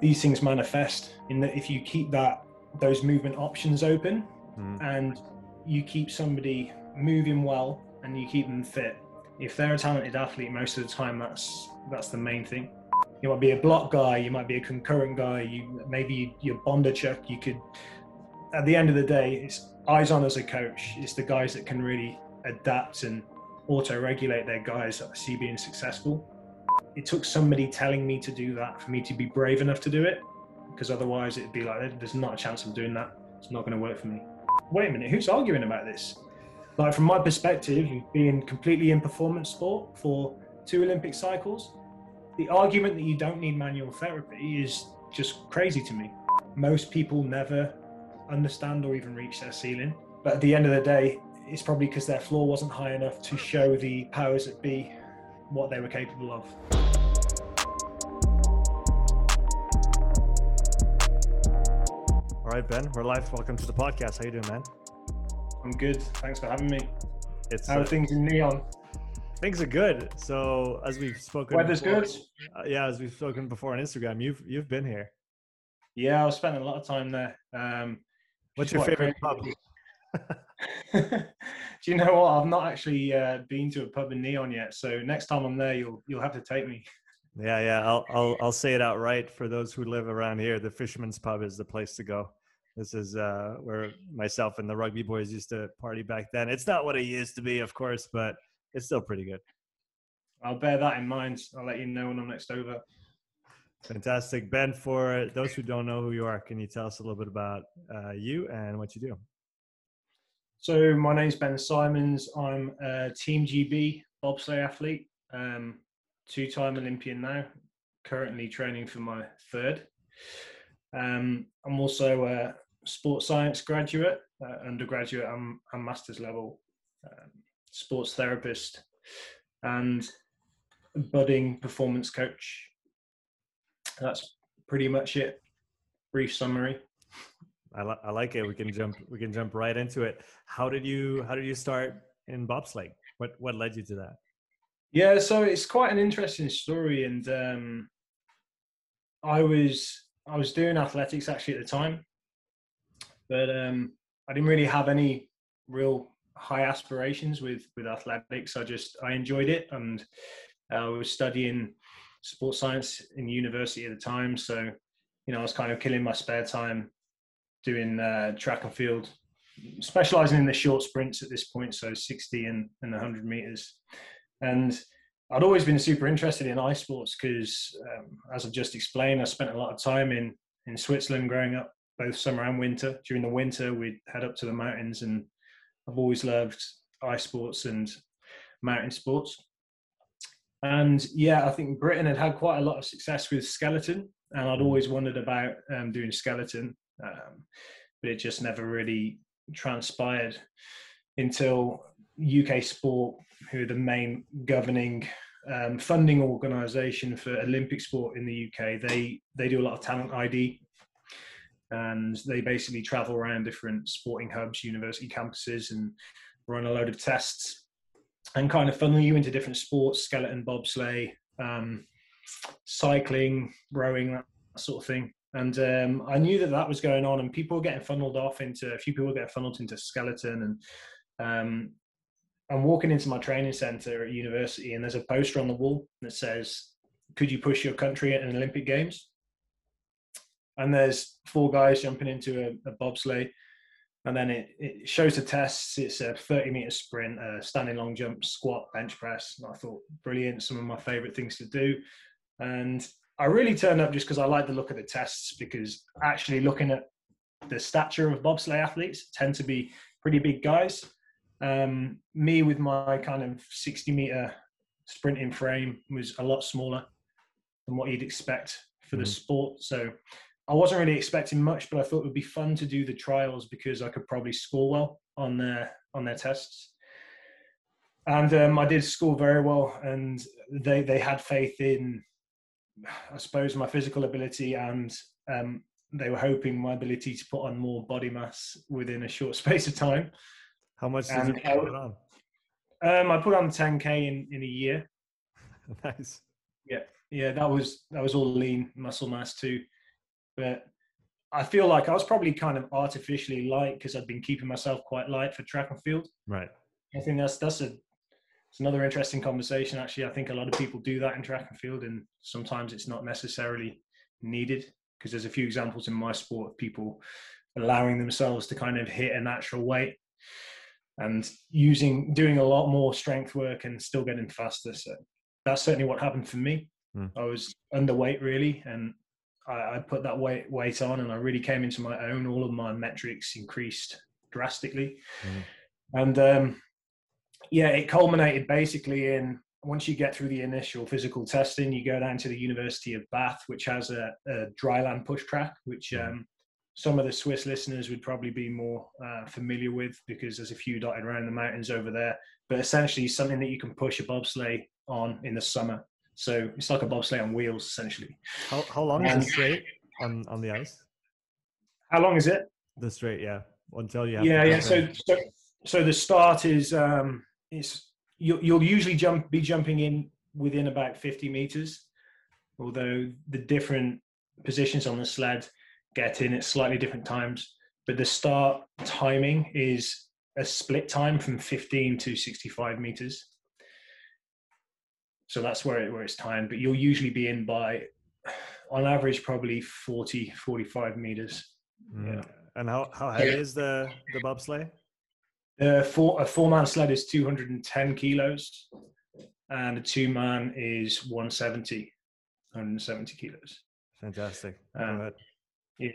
these things manifest in that if you keep that those movement options open Mm. and you keep somebody moving well and you keep them fit if they're a talented athlete most of the time that's that's the main thing you might be a block guy you might be a concurrent guy you maybe you're bondarchuk you could at the end of the day it's eyes on as a coach it's the guys that can really adapt and auto regulate their guys that I see being successful it took somebody telling me to do that for me to be brave enough to do it because otherwise it'd be like there's not a chance of doing that. It's not going to work for me. Wait a minute who's arguing about this? Like from my perspective being completely in performance sport for two olympic cycles the argument that you don't need manual therapy is just crazy to me. Most people never understand or even reach their ceiling but at the end of the day it's probably because their floor wasn't high enough to show the powers that be what they were capable of right, Ben, we're live. Welcome to the podcast. How you doing, man? i'm good thanks for having me It's how uh, are things in Nyon things are good. So as we've spoken, weather's before- good Uh, yeah, as we've spoken before on Instagram, you've you've been here. yeah i've spent a lot of time there um What's your favorite pub? do you know what i've not actually uh, been to a pub in Nyon yet so next time i'm there you'll you'll have to take me Yeah, yeah. I'll I'll I'll say it outright for those who live around here. The Fisherman's Pub is the place to go. This is uh, where myself and the rugby boys used to party back then. It's not what it used to be, of course, but it's still pretty good. i'll bear that in mind i'll let you know when i'm next over Fantastic, Ben. For those who don't know who you are, can you tell us a little bit about uh, you and what you do? So my name's Ben Simons. I'm a Team GB bobsleigh athlete, um, two-time Olympian now. Currently training for my third. Um, I'm also a sports science graduate, uh, undergraduate and, and master's level um, sports therapist, and budding performance coach. That's pretty much it. Brief summary. I, li- I like it. We can jump. We can jump right into it. How did you How did you start in bobsleigh? What What led you to that? Yeah, so it's quite an interesting story, and um, I was I was doing athletics actually at the time, but um, I didn't really have any real high aspirations with with athletics. I just I enjoyed it, and I was studying sports science in university at the time, so you know I was kind of killing my spare time doing uh, track and field, specializing in the short sprints at this point, so 60 and, and 100 meters. And I'd always been super interested in ice sports because, um, as I've just explained, I spent a lot of time in, in Switzerland growing up, both summer and winter. During the winter, we'd head up to the mountains, and I've always loved ice sports and mountain sports. And yeah, I think Britain had had quite a lot of success with skeleton, and I'd always wondered about um, doing skeleton, um, but it just never really transpired until UK Sport, who are the main governing um, funding organisation for Olympic sport in the UK, they they do a lot of talent ID, and they basically travel around different sporting hubs, university campuses, and run a load of tests and kind of funnel you into different sports, skeleton, bobsleigh, um, cycling, rowing, that sort of thing. And um, I knew that that was going on, and people were getting funneled off into a few people getting funneled into skeleton. And um, I'm walking into my training center at university, and there's a poster on the wall that says, "Could you push your country at an Olympic Games?" And there's four guys jumping into a, a bobsleigh, and then it, it shows the tests. It's a 30 meter sprint, a standing long jump, squat, bench press. And I thought, brilliant, some of my favorite things to do. And I really turned up just because I like the look of the tests because actually looking at the stature of bobsleigh athletes tend to be pretty big guys. Um, me with my kind of 60 meter sprinting frame was a lot smaller than what you'd expect for the Mhm. sport. So I wasn't really expecting much, but I thought it would be fun to do the trials because I could probably score well on their on their tests. And um, I did score very well, and they they had faith in, I suppose, my physical ability, and um, they were hoping my ability to put on more body mass within a short space of time. How much did And you put on? Um, I put on 10k in in a year. nice. Yeah, that was that was all lean muscle mass too. But I feel like I was probably kind of artificially light because I'd been keeping myself quite light for track and field. Right. I think that's that's a it's another interesting conversation. Actually, I think a lot of people do that in track and field, and sometimes it's not necessarily needed because there's a few examples in my sport of people allowing themselves to kind of hit a natural weight and using doing a lot more strength work and still getting faster. So that's certainly what happened for me. Mm. I was underweight really, and I, I, put that weight weight on, and I really came into my own. All of my metrics increased drastically, mm. and um, yeah, it culminated basically in once you get through the initial physical testing, you go down to the University of Bath, which has a, a dryland push track, which mm. um, some of the Swiss listeners would probably be more uh, familiar with because there's a few dotted around the mountains over there. But essentially, something that you can push a bobsleigh on in the summer. So it's like a bobsleigh on wheels, essentially. How, how long is the straight on, on the ice? How long is it? The straight, yeah. Until you yeah, yeah. So, so, so the start is um, is you'll, you'll usually jump be jumping in within about 50 meters, although the different positions on the sled get in at slightly different times. But the start timing is a split time from 15 to 65 meters. So that's where, it, where it's timed. But you'll usually be in by, on average, probably 40, 45 meters. Mm. Yeah. And how, how heavy yeah. is the, the bobsleigh? The four, a four man sled is 210 kilos and a two man is 170, 170 kilos. Fantastic. Um, yeah.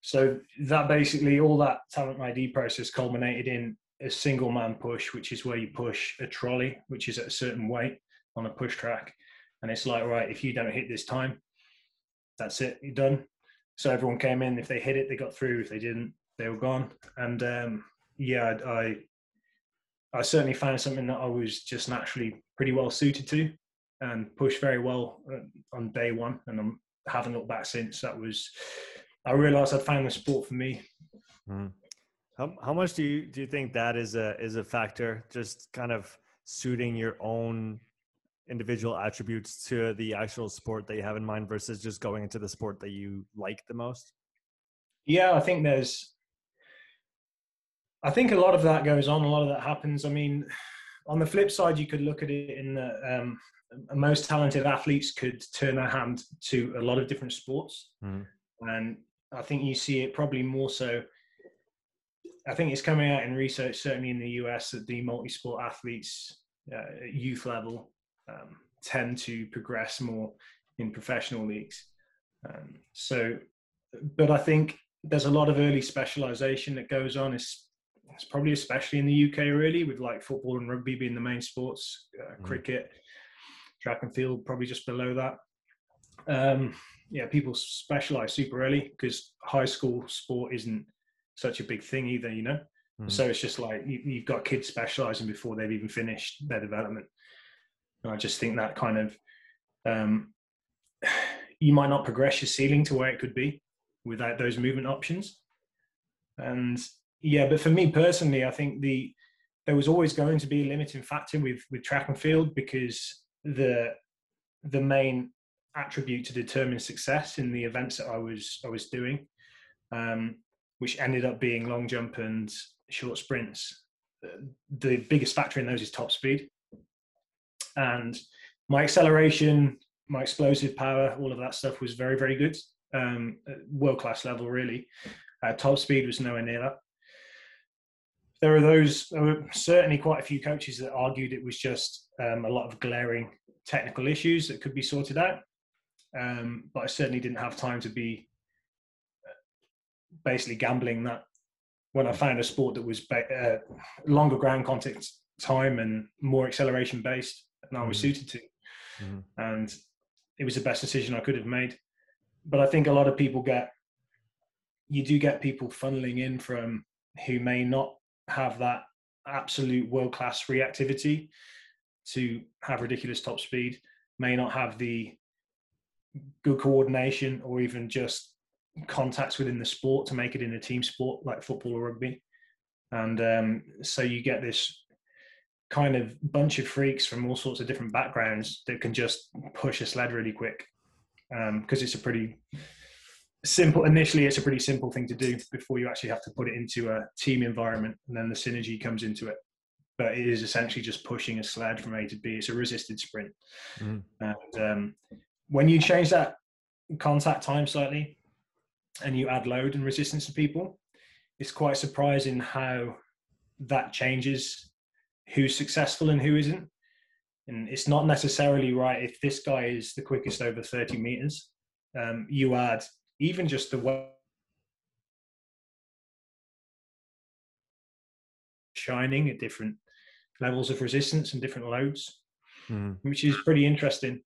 So that basically all that talent ID process culminated in a single man push, which is where you push a trolley, which is at a certain weight on a push track. And it's like, right, if you don't hit this time, that's it, you're done. So everyone came in. If they hit it, they got through. If they didn't, they were gone. And um, yeah, I, I certainly found something that I was just naturally pretty well suited to and pushed very well uh, on day one. And I haven't looked back since. That was I realized I'd found the sport for me. Mm. How how much do you do you think that is a is a factor? Just kind of suiting your own individual attributes to the actual sport that you have in mind versus just going into the sport that you like the most? Yeah, I think there's I think a lot of that goes on, a lot of that happens. I mean, on the flip side, you could look at it in the um, most talented athletes could turn their hand to a lot of different sports. Mm. And I think you see it probably more so. I think it's coming out in research, certainly in the US, that the multi-sport athletes uh, at youth level um, tend to progress more in professional leagues. Um, so, but I think there's a lot of early specialization that goes on. It's, it's probably especially in the UK, really, with like football and rugby being the main sports, uh, mm. cricket, track and field, probably just below that. Um, yeah, people specialize super early because high school sport isn't such a big thing either, you know. Mm-hmm. So it's just like you, have got kids specializing before they've even finished their development. And I just think that kind of um, you might not progress your ceiling to where it could be without those movement options. And yeah, but for me personally, I think the there was always going to be a limiting factor with with track and field because the the main attribute to determine success in the events that I was I was doing, um, which ended up being long jump and short sprints. The biggest factor in those is top speed, and my acceleration, my explosive power, all of that stuff was very very good, um, world class level really. Uh, top speed was nowhere near that. There are those, there were certainly quite a few coaches that argued it was just um, a lot of glaring technical issues that could be sorted out um, but I certainly didn't have time to be uh, basically gambling that when I found a sport that was uh, longer ground contact time and more acceleration based, and I was mm-hmm. suited to, mm-hmm. and it was the best decision I could have made. But I think a lot of people get, you do get people funneling in from who may not have that absolute world class reactivity to have ridiculous top speed, may not have the good coordination or even just contacts within the sport to make it in a team sport like football or rugby. And um, so you get this kind of bunch of freaks from all sorts of different backgrounds that can just push a sled really quick. Because um, it's a pretty simple initially it's a pretty simple thing to do before you actually have to put it into a team environment and then the synergy comes into it. But it is essentially just pushing a sled from a to b. It's a resisted sprint. Mm-hmm. and um, when you change that contact time slightly and you add load and resistance to people it's quite surprising how that changes who's successful and who isn't and it's not necessarily right if this guy is the quickest over 30 meters um, you add even just the way shining at different levels of resistance and different loads, mm. which is pretty interesting.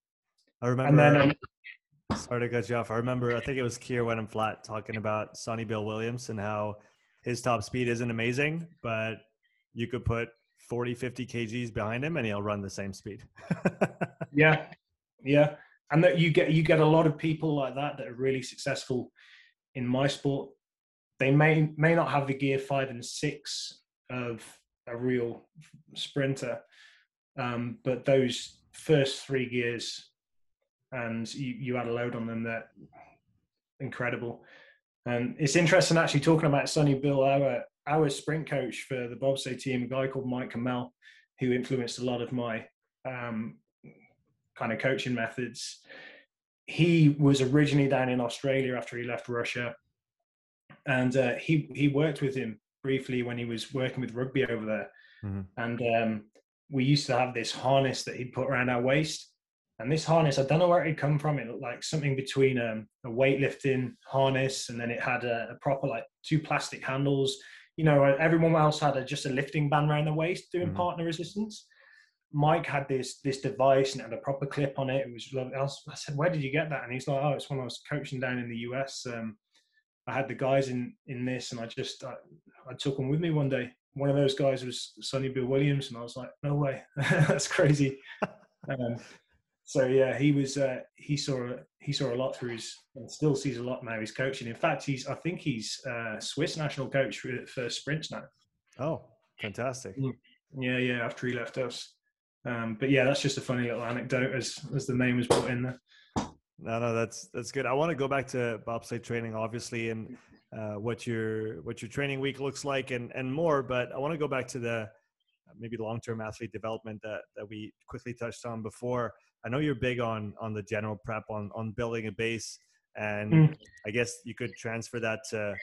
I remember. And then, um, sorry to cut you off. I remember. I think it was Keir Wenham Flatt talking about Sonny Bill Williams and how his top speed isn't amazing, but you could put 40, 50 kgs behind him and he'll run the same speed. yeah, yeah. And that you get you get a lot of people like that that are really successful in my sport. They may may not have the gear five and six of a real sprinter um, but those first three gears and you, you add a load on them that incredible. And it's interesting actually talking about Sonny Bill our our sprint coach for the bobsleigh team a guy called Mike Khmel who influenced a lot of my um, kind of coaching methods. He was originally down in Australia after he left Russia, and uh, he he worked with him briefly when he was working with rugby over there. Mm-hmm. And um, we used to have this harness that he'd put around our waist. And this harness, I don't know where it had come from. It looked like something between um, a weightlifting harness, and then it had a, a, proper like two plastic handles. You know, everyone else had a, just a lifting band around the waist doing mm-hmm. partner resistance. Mike had this this device and it had a proper clip on it. It was lovely. I, I, said, "Where did you get that?" And he's like, "Oh, it's when I was coaching down in the US. Um, I had the guys in in this, and I just I, I, took them with me one day. One of those guys was Sonny Bill Williams, and I was like, "No way, that's crazy." um, so yeah, he was uh, he saw he saw a lot through his and still sees a lot now. He's coaching. In fact, he's I think he's uh, Swiss national coach for, for sprints now. Oh, fantastic! Mm. Yeah, yeah. After he left us. Um, but yeah, that's just a funny little anecdote as as the name was brought in there. No, no, that's that's good. I want to go back to bobsleigh training, obviously, and uh, what your what your training week looks like, and and more. But I want to go back to the maybe long term athlete development that that we quickly touched on before. I know you're big on on the general prep on on building a base, and mm. I guess you could transfer that to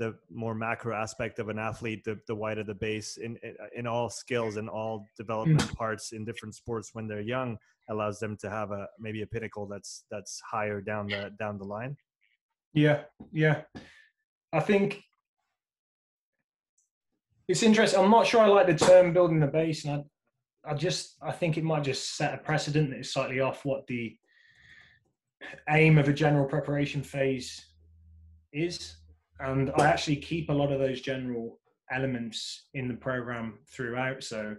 the more macro aspect of an athlete, the, the wider the base in, in all skills and all development mm. parts in different sports when they're young allows them to have a maybe a pinnacle that's that's higher down the down the line. Yeah, yeah. I think it's interesting. I'm not sure I like the term building the base, and I, just I think it might just set a precedent that is slightly off what the aim of a general preparation phase is and I actually keep a lot of those general elements in the program throughout. So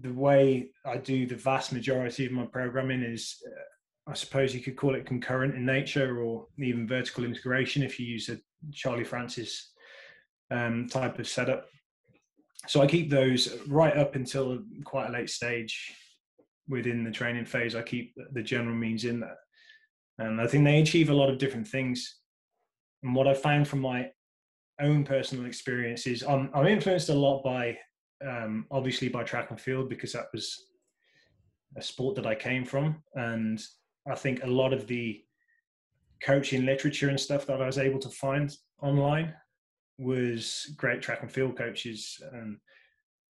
the way I do the vast majority of my programming is, uh, I suppose you could call it concurrent in nature, or even vertical integration if you use a Charlie Francis um, type of setup. So I keep those right up until quite a late stage within the training phase. I keep the general means in there, and I think they achieve a lot of different things and what I found from my own personal experiences, I'm, I'm influenced a lot by, um, obviously, by track and field because that was a sport that I came from. And I think a lot of the coaching literature and stuff that I was able to find online was great track and field coaches. And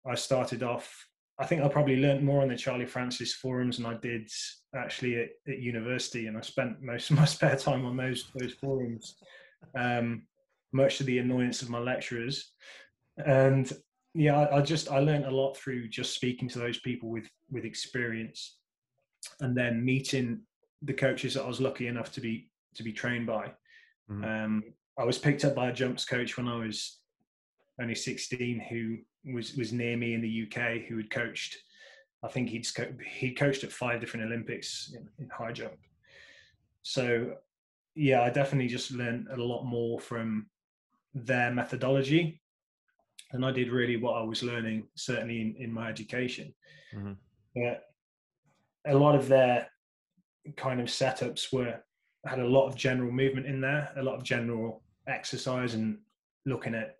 I started off, I think I probably learned more on the Charlie Francis forums than I did actually at, at university. And I spent most of my spare time on those those forums um, much to the annoyance of my lecturers. And yeah, I, I just I learned a lot through just speaking to those people with with experience, and then meeting the coaches that I was lucky enough to be to be trained by. Mm-hmm. Um, I was picked up by a jumps coach when I was only 16, who was was near me in the UK, who had coached. I think he'd he coached at five different Olympics in, in high jump. So yeah, I definitely just learned a lot more from their methodology and I did really what I was learning, certainly in, in my education. Mm-hmm. But a lot of their kind of setups were had a lot of general movement in there, a lot of general exercise, and looking at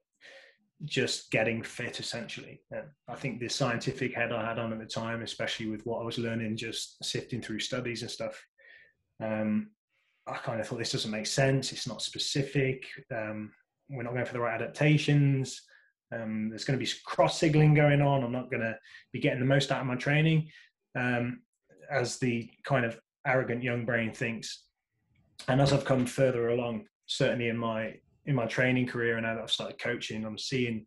just getting fit essentially. And I think the scientific head I had on at the time, especially with what I was learning, just sifting through studies and stuff, um, I kind of thought this doesn't make sense. It's not specific. Um, we're not going for the right adaptations. Um, there's going to be cross signaling going on. I'm not going to be getting the most out of my training, um, as the kind of arrogant young brain thinks. And as I've come further along, certainly in my in my training career and now that I've started coaching, I'm seeing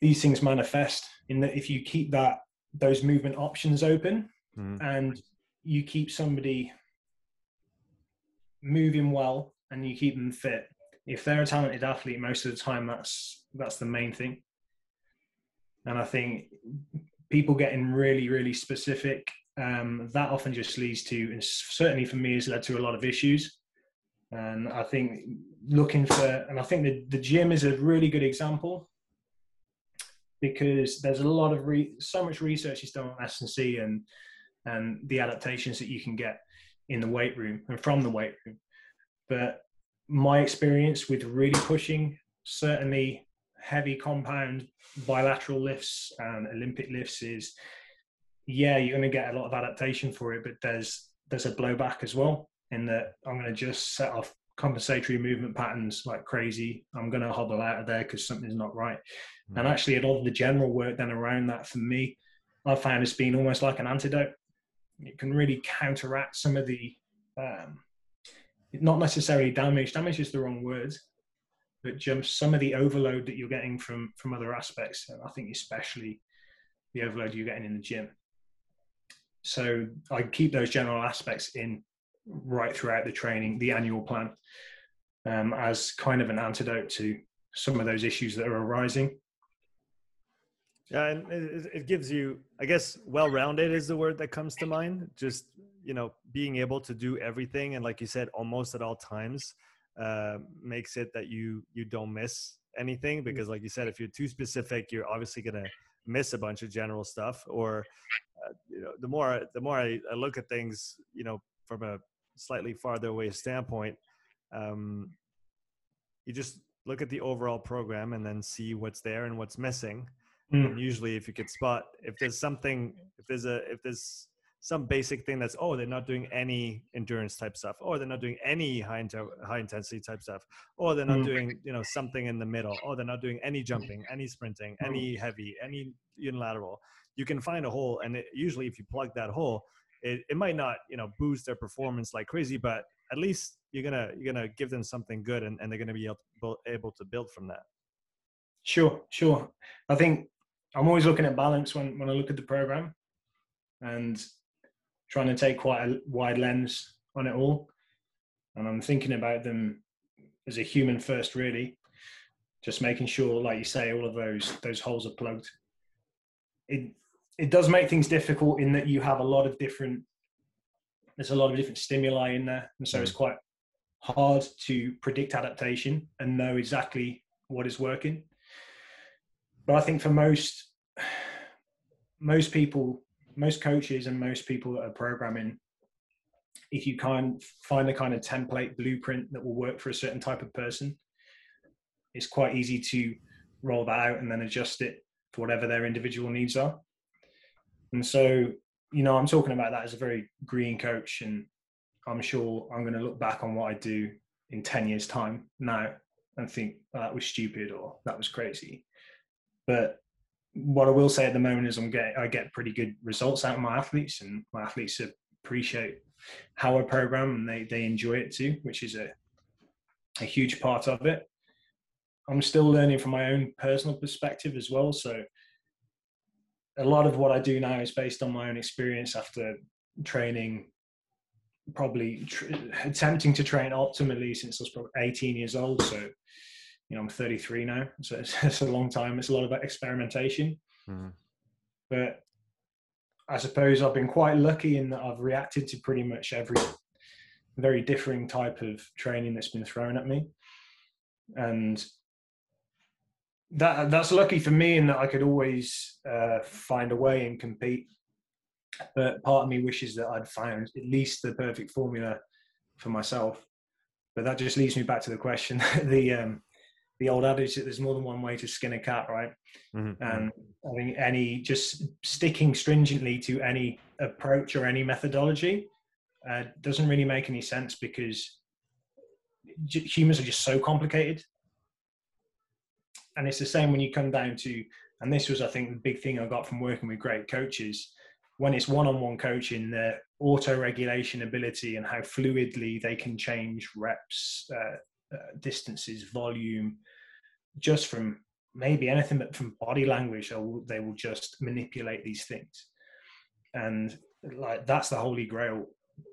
these things manifest in that if you keep that those movement options open mm. and you keep somebody moving well and you keep them fit if they're a talented athlete most of the time that's that's the main thing and i think people getting really really specific um, that often just leads to and certainly for me has led to a lot of issues and i think looking for and i think the, the gym is a really good example because there's a lot of re, so much research is done on S&C and and the adaptations that you can get in the weight room and from the weight room. But my experience with really pushing certainly heavy compound bilateral lifts and Olympic lifts is yeah, you're going to get a lot of adaptation for it, but there's there's a blowback as well in that I'm going to just set off compensatory movement patterns like crazy. I'm going to hobble out of there because something's not right. Mm-hmm. And actually, a lot of the general work then around that for me, I found it's been almost like an antidote. It can really counteract some of the, um, not necessarily damage. Damage is the wrong word, but some of the overload that you're getting from from other aspects. And I think especially the overload you're getting in the gym. So I keep those general aspects in right throughout the training, the annual plan, um, as kind of an antidote to some of those issues that are arising. Yeah, and it, it gives you, I guess, well-rounded is the word that comes to mind. Just you know, being able to do everything, and like you said, almost at all times, uh, makes it that you you don't miss anything. Because, like you said, if you're too specific, you're obviously gonna miss a bunch of general stuff. Or, uh, you know, the more the more I, I look at things, you know, from a slightly farther away standpoint, um, you just look at the overall program and then see what's there and what's missing. Mm. And usually, if you could spot if there's something, if there's a if there's some basic thing that's oh they're not doing any endurance type stuff or they're not doing any high high intensity type stuff or they're not mm. doing you know something in the middle or they're not doing any jumping any sprinting mm. any heavy any unilateral you can find a hole and it, usually if you plug that hole it, it might not you know boost their performance like crazy but at least you're gonna you're gonna give them something good and, and they're gonna be able, able to build from that. Sure sure. I think i'm always looking at balance when when i look at the program and trying to take quite a wide lens on it all. And i'm thinking about them as a human first really. Just making sure like you say all of those those holes are plugged. It it does make things difficult in that you have a lot of different there's a lot of different stimuli in there. And so mm. it's quite hard to predict adaptation and know exactly what is working. But i think for most most people most coaches and most people that are programming if you can't find the kind of template blueprint that will work for a certain type of person it's quite easy to roll that out and then adjust it for whatever their individual needs are and so, you know, I'm talking about that as a very green coach, and I'm sure I'm going to look back on what I do in 10 years' time now and think oh, that was stupid or that was crazy. But what I will say at the moment is I'm getting I get pretty good results out of my athletes, and my athletes appreciate how I program and they they enjoy it too, which is a a huge part of it. I'm still learning from my own personal perspective as well. So a lot of what I do now is based on my own experience after training, probably tr- attempting to train optimally since I was probably 18 years old. So, you know, I'm 33 now, so it's, it's a long time. It's a lot about experimentation. Mm-hmm. But I suppose I've been quite lucky in that I've reacted to pretty much every very differing type of training that's been thrown at me. And that that's lucky for me in that I could always uh, find a way and compete. But part of me wishes that I'd found at least the perfect formula for myself. But that just leads me back to the question: the um, the old adage that there's more than one way to skin a cat, right? Mm-hmm. And I think any just sticking stringently to any approach or any methodology uh, doesn't really make any sense because humans are just so complicated. And it's the same when you come down to, and this was, I think, the big thing I got from working with great coaches. When it's one-on-one coaching, their auto-regulation ability and how fluidly they can change reps, uh, uh, distances, volume, just from maybe anything but from body language, will, they will just manipulate these things. And like that's the holy grail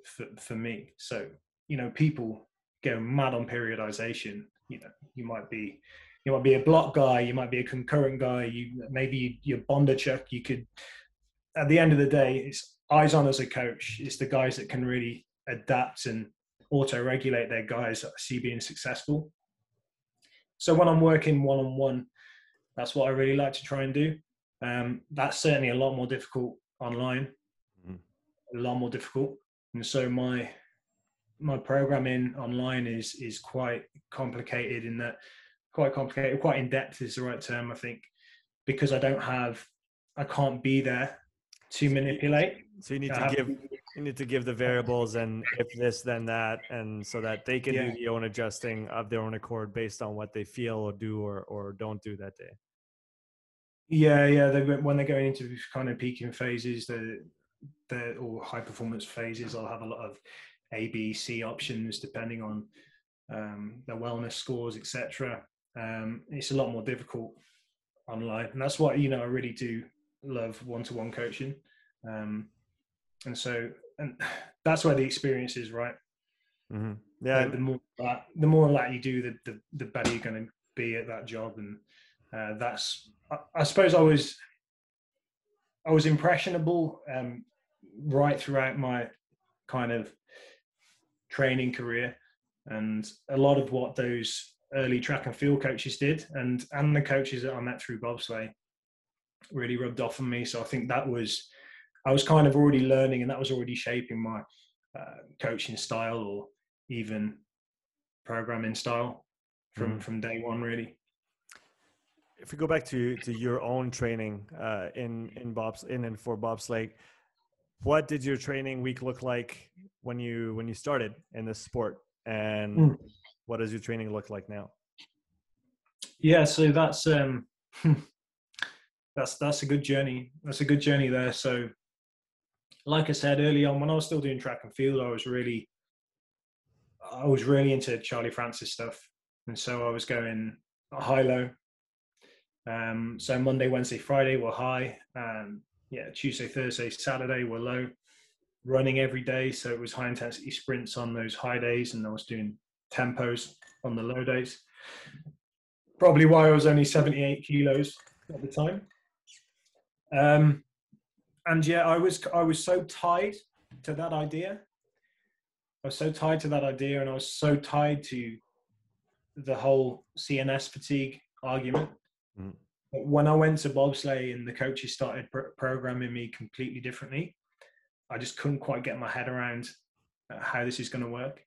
for, for me. So, you know, people go mad on periodization. You know, you might be you might be a block guy, you might be a concurrent guy, you maybe you're Bondarchuk, you could at the end of the day, it's eyes on as a coach. It's the guys that can really adapt and auto regulate their guys that I see being successful. So when I'm working one on one, that's what I really like to try and do. Um, that's certainly a lot more difficult online, mm-hmm. a lot more difficult. And so my my programming online is is quite complicated in that quite complicated, quite in depth is the right term, I think, because I don't have, I can't be there to manipulate. So you need to give you need to give the variables and if this then that and so that they can yeah. do the own adjusting of their own accord based on what they feel or do or or don't do that day. Yeah, yeah. They, when they're going into kind of peaking phases, the the or high performance phases, I'll have a lot of A, B, C options depending on um, their wellness scores, etc. Um, it's a lot more difficult online, and that's what you know I really do love one to one coaching. Um, and so and that's where the experience is right? Mm-hmm. yeah. the, the, more that the more that you do the, the, the better you're going to be at that job. And uh, that's I, I, suppose i was i was impressionable um, right throughout my kind of training career. And a lot of what those early track and field coaches did and and the coaches that i met through bobsleigh really rubbed off on me so i think that was I was kind of already learning, and that was already shaping my uh, coaching style or even programming style from mm. from day one, really. If we go back to to your own training uh, in in bobs in and for bobsleigh, what did your training week look like when you when you started in this sport, and mm. What does your training look like now? Yeah, so that's um, that's that's a good journey. That's a good journey there. So like I said early on, when I was still doing track and field, I was really, I was really into Charlie Francis stuff, and so I was going high low. Um, so Monday, Wednesday, Friday were high, and yeah, Tuesday, Thursday, Saturday were low. Running every day, so it was high intensity sprints on those high days, and I was doing tempos on the low days. Probably why I was only 78 kilos at the time. Um, and yeah, I was I was so tied to that idea. I was so tied to that idea, and I was so tied to the whole CNS fatigue argument. Mm. When I went to bobsleigh and the coaches started pr- programming me completely differently, I just couldn't quite get my head around uh, how this is going to work.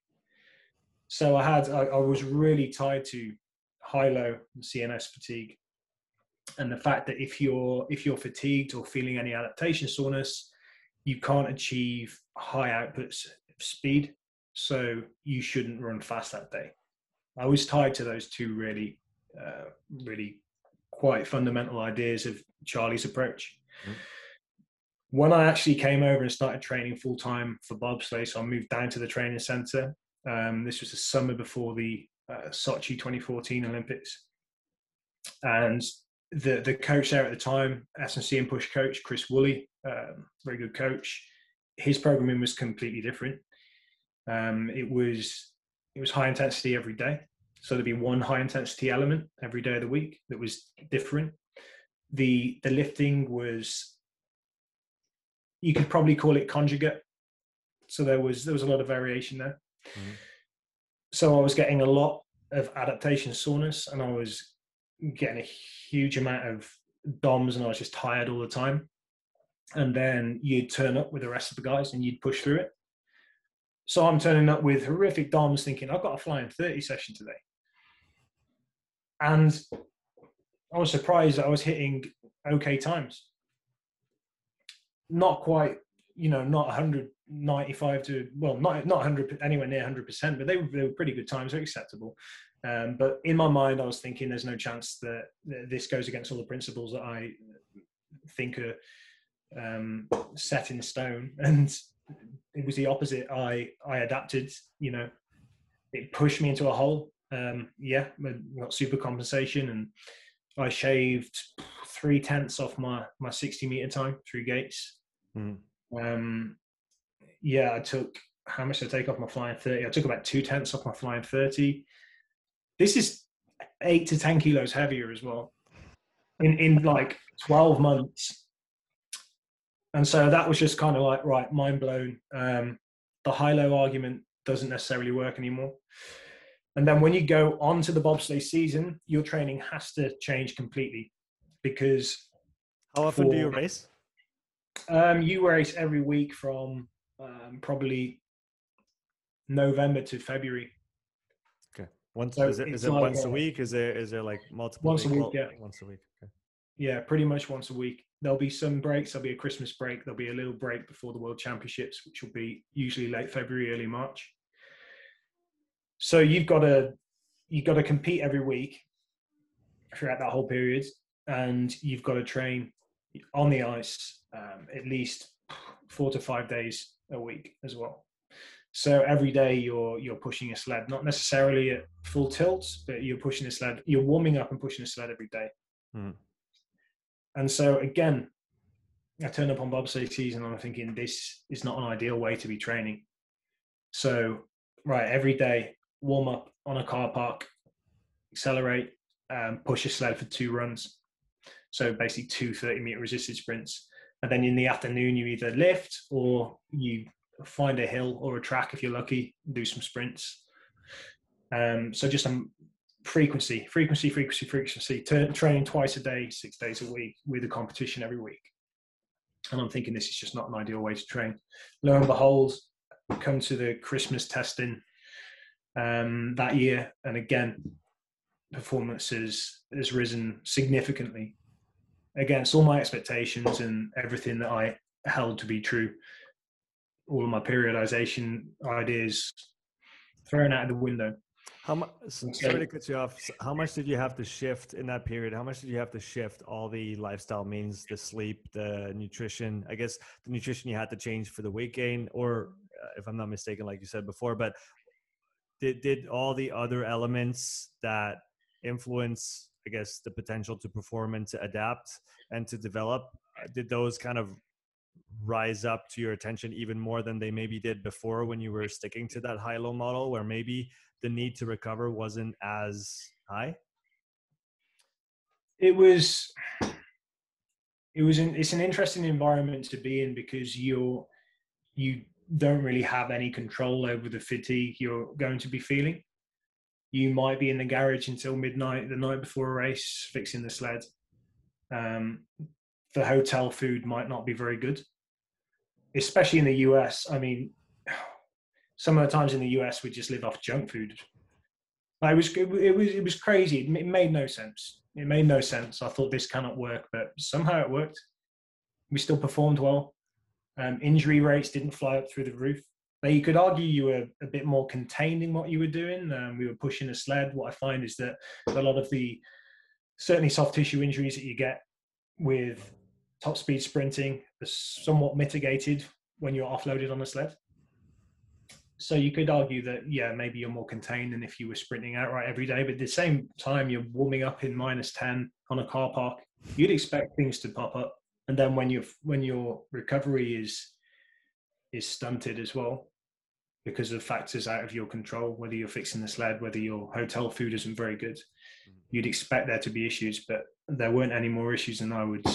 So I had I, I was really tied to high-low CNS fatigue, and the fact that if you're if you're fatigued or feeling any adaptation soreness you can't achieve high outputs of speed. So you shouldn't run fast that day. I was tied to those two really uh, really quite fundamental ideas of charlie's approach. Mm-hmm. when i actually came over and started training full time for bobsleigh so i moved down to the training center um, this was the summer before the uh, sochi 2014 olympics and the the coach there at the time, S&C and push coach Chris Woolley, um, very good coach. His programming was completely different. Um, it was it was high intensity every day, so there'd be one high intensity element every day of the week that was different. The the lifting was you could probably call it conjugate. So there was there was a lot of variation there. Mm-hmm. So I was getting a lot of adaptation soreness, and I was getting a huge amount of DOMs and I was just tired all the time. And then you'd turn up with the rest of the guys and you'd push through it. So I'm turning up with horrific DOMs thinking, I've got a flying 30 session today. And I was surprised that I was hitting okay times. Not quite, you know, not 195 to, well, not, not 100, anywhere near 100%, but they were, they were pretty good times, they're acceptable. Um, but in my mind, I was thinking there's no chance that, this goes against all the principles that I think are um, set in stone. And it was the opposite. I I adapted. You know, it pushed me into a hole. Um, yeah, got super compensation, and I shaved three tenths off my my sixty meter time through gates. Mm. Um, yeah, I took how much did I take off my flying thirty? I took about two tenths off my flying thirty. This is eight to ten kilos heavier as well. In in like twelve months, and so that was just kind of like right mind blown um, the high low argument doesn't necessarily work anymore and then when you go on to the bobsleigh season your training has to change completely because how often for, do you race um, you race every week from um, probably november to february okay once so is it, is it like once a, a week is there is there like multiple once week? a week yeah once a week okay. yeah pretty much once a week there'll be some breaks. There'll be a Christmas break. There'll be a little break before the World Championships, which will be usually late February, early March. So you've got to you've got to compete every week throughout that whole period, and you've got to train on the ice um, at least four to five days a week as well. So every day you're you're pushing a sled, not necessarily at full tilt, but you're pushing a sled. You're warming up and pushing a sled every day. Mm. And so again, I turned up on bobsleigh season and I'm thinking this is not an ideal way to be training. So right, every day, warm up on a car park, accelerate, um, push a sled for two runs. So basically two 30 meter resisted sprints. And then in the afternoon, you either lift or you find a hill or a track if you're lucky, do some sprints. Um, so just some frequency, frequency, frequency, frequency, t- training twice a day, six days a week with a competition every week. And I'm thinking this is just not an ideal way to train. Lo and behold, come to the Christmas testing um, that year, and again, performance has risen significantly against all my expectations and everything that I held to be true. All of my periodization ideas thrown out of the window. How much? Sorry to cut you off. How much did you have to shift in that period? How much did you have to shift all the lifestyle means, the sleep, the nutrition? I guess the nutrition you had to change for the weight gain, or uh, if I'm not mistaken, like you said before. But did did all the other elements that influence, I guess, the potential to perform and to adapt and to develop, uh, did those kind of rise up to your attention even more than they maybe did before when you were sticking to that high low model, where maybe the need to recover wasn't as high? It was. It was. An, it's an interesting environment to be in because you're you don't really have any control over the fatigue you're going to be feeling. You might be in the garage until midnight the night before a race fixing the sled. Um, the hotel food might not be very good, especially in the US. I mean, some of the times in the US we just live off junk food. It was it was it was crazy. It made no sense. It made no sense. I thought this cannot work, but somehow it worked. We still performed well. Um, injury rates didn't fly up through the roof. Now you could argue you were a bit more contained in what you were doing. Um, we were pushing a sled. What I find is that a lot of the certainly soft tissue injuries that you get with top speed sprinting are somewhat mitigated when you're offloaded on a sled. So you could argue that yeah, maybe you're more contained than if you were sprinting outright every day. But at the same time, you're warming up in minus ten on a car park. You'd expect things to pop up, and then when you when your recovery is is stunted as well because of factors out of your control, whether you're fixing the sled, whether your hotel food isn't very good, mm. you'd expect there to be issues, but there weren't any more issues than I would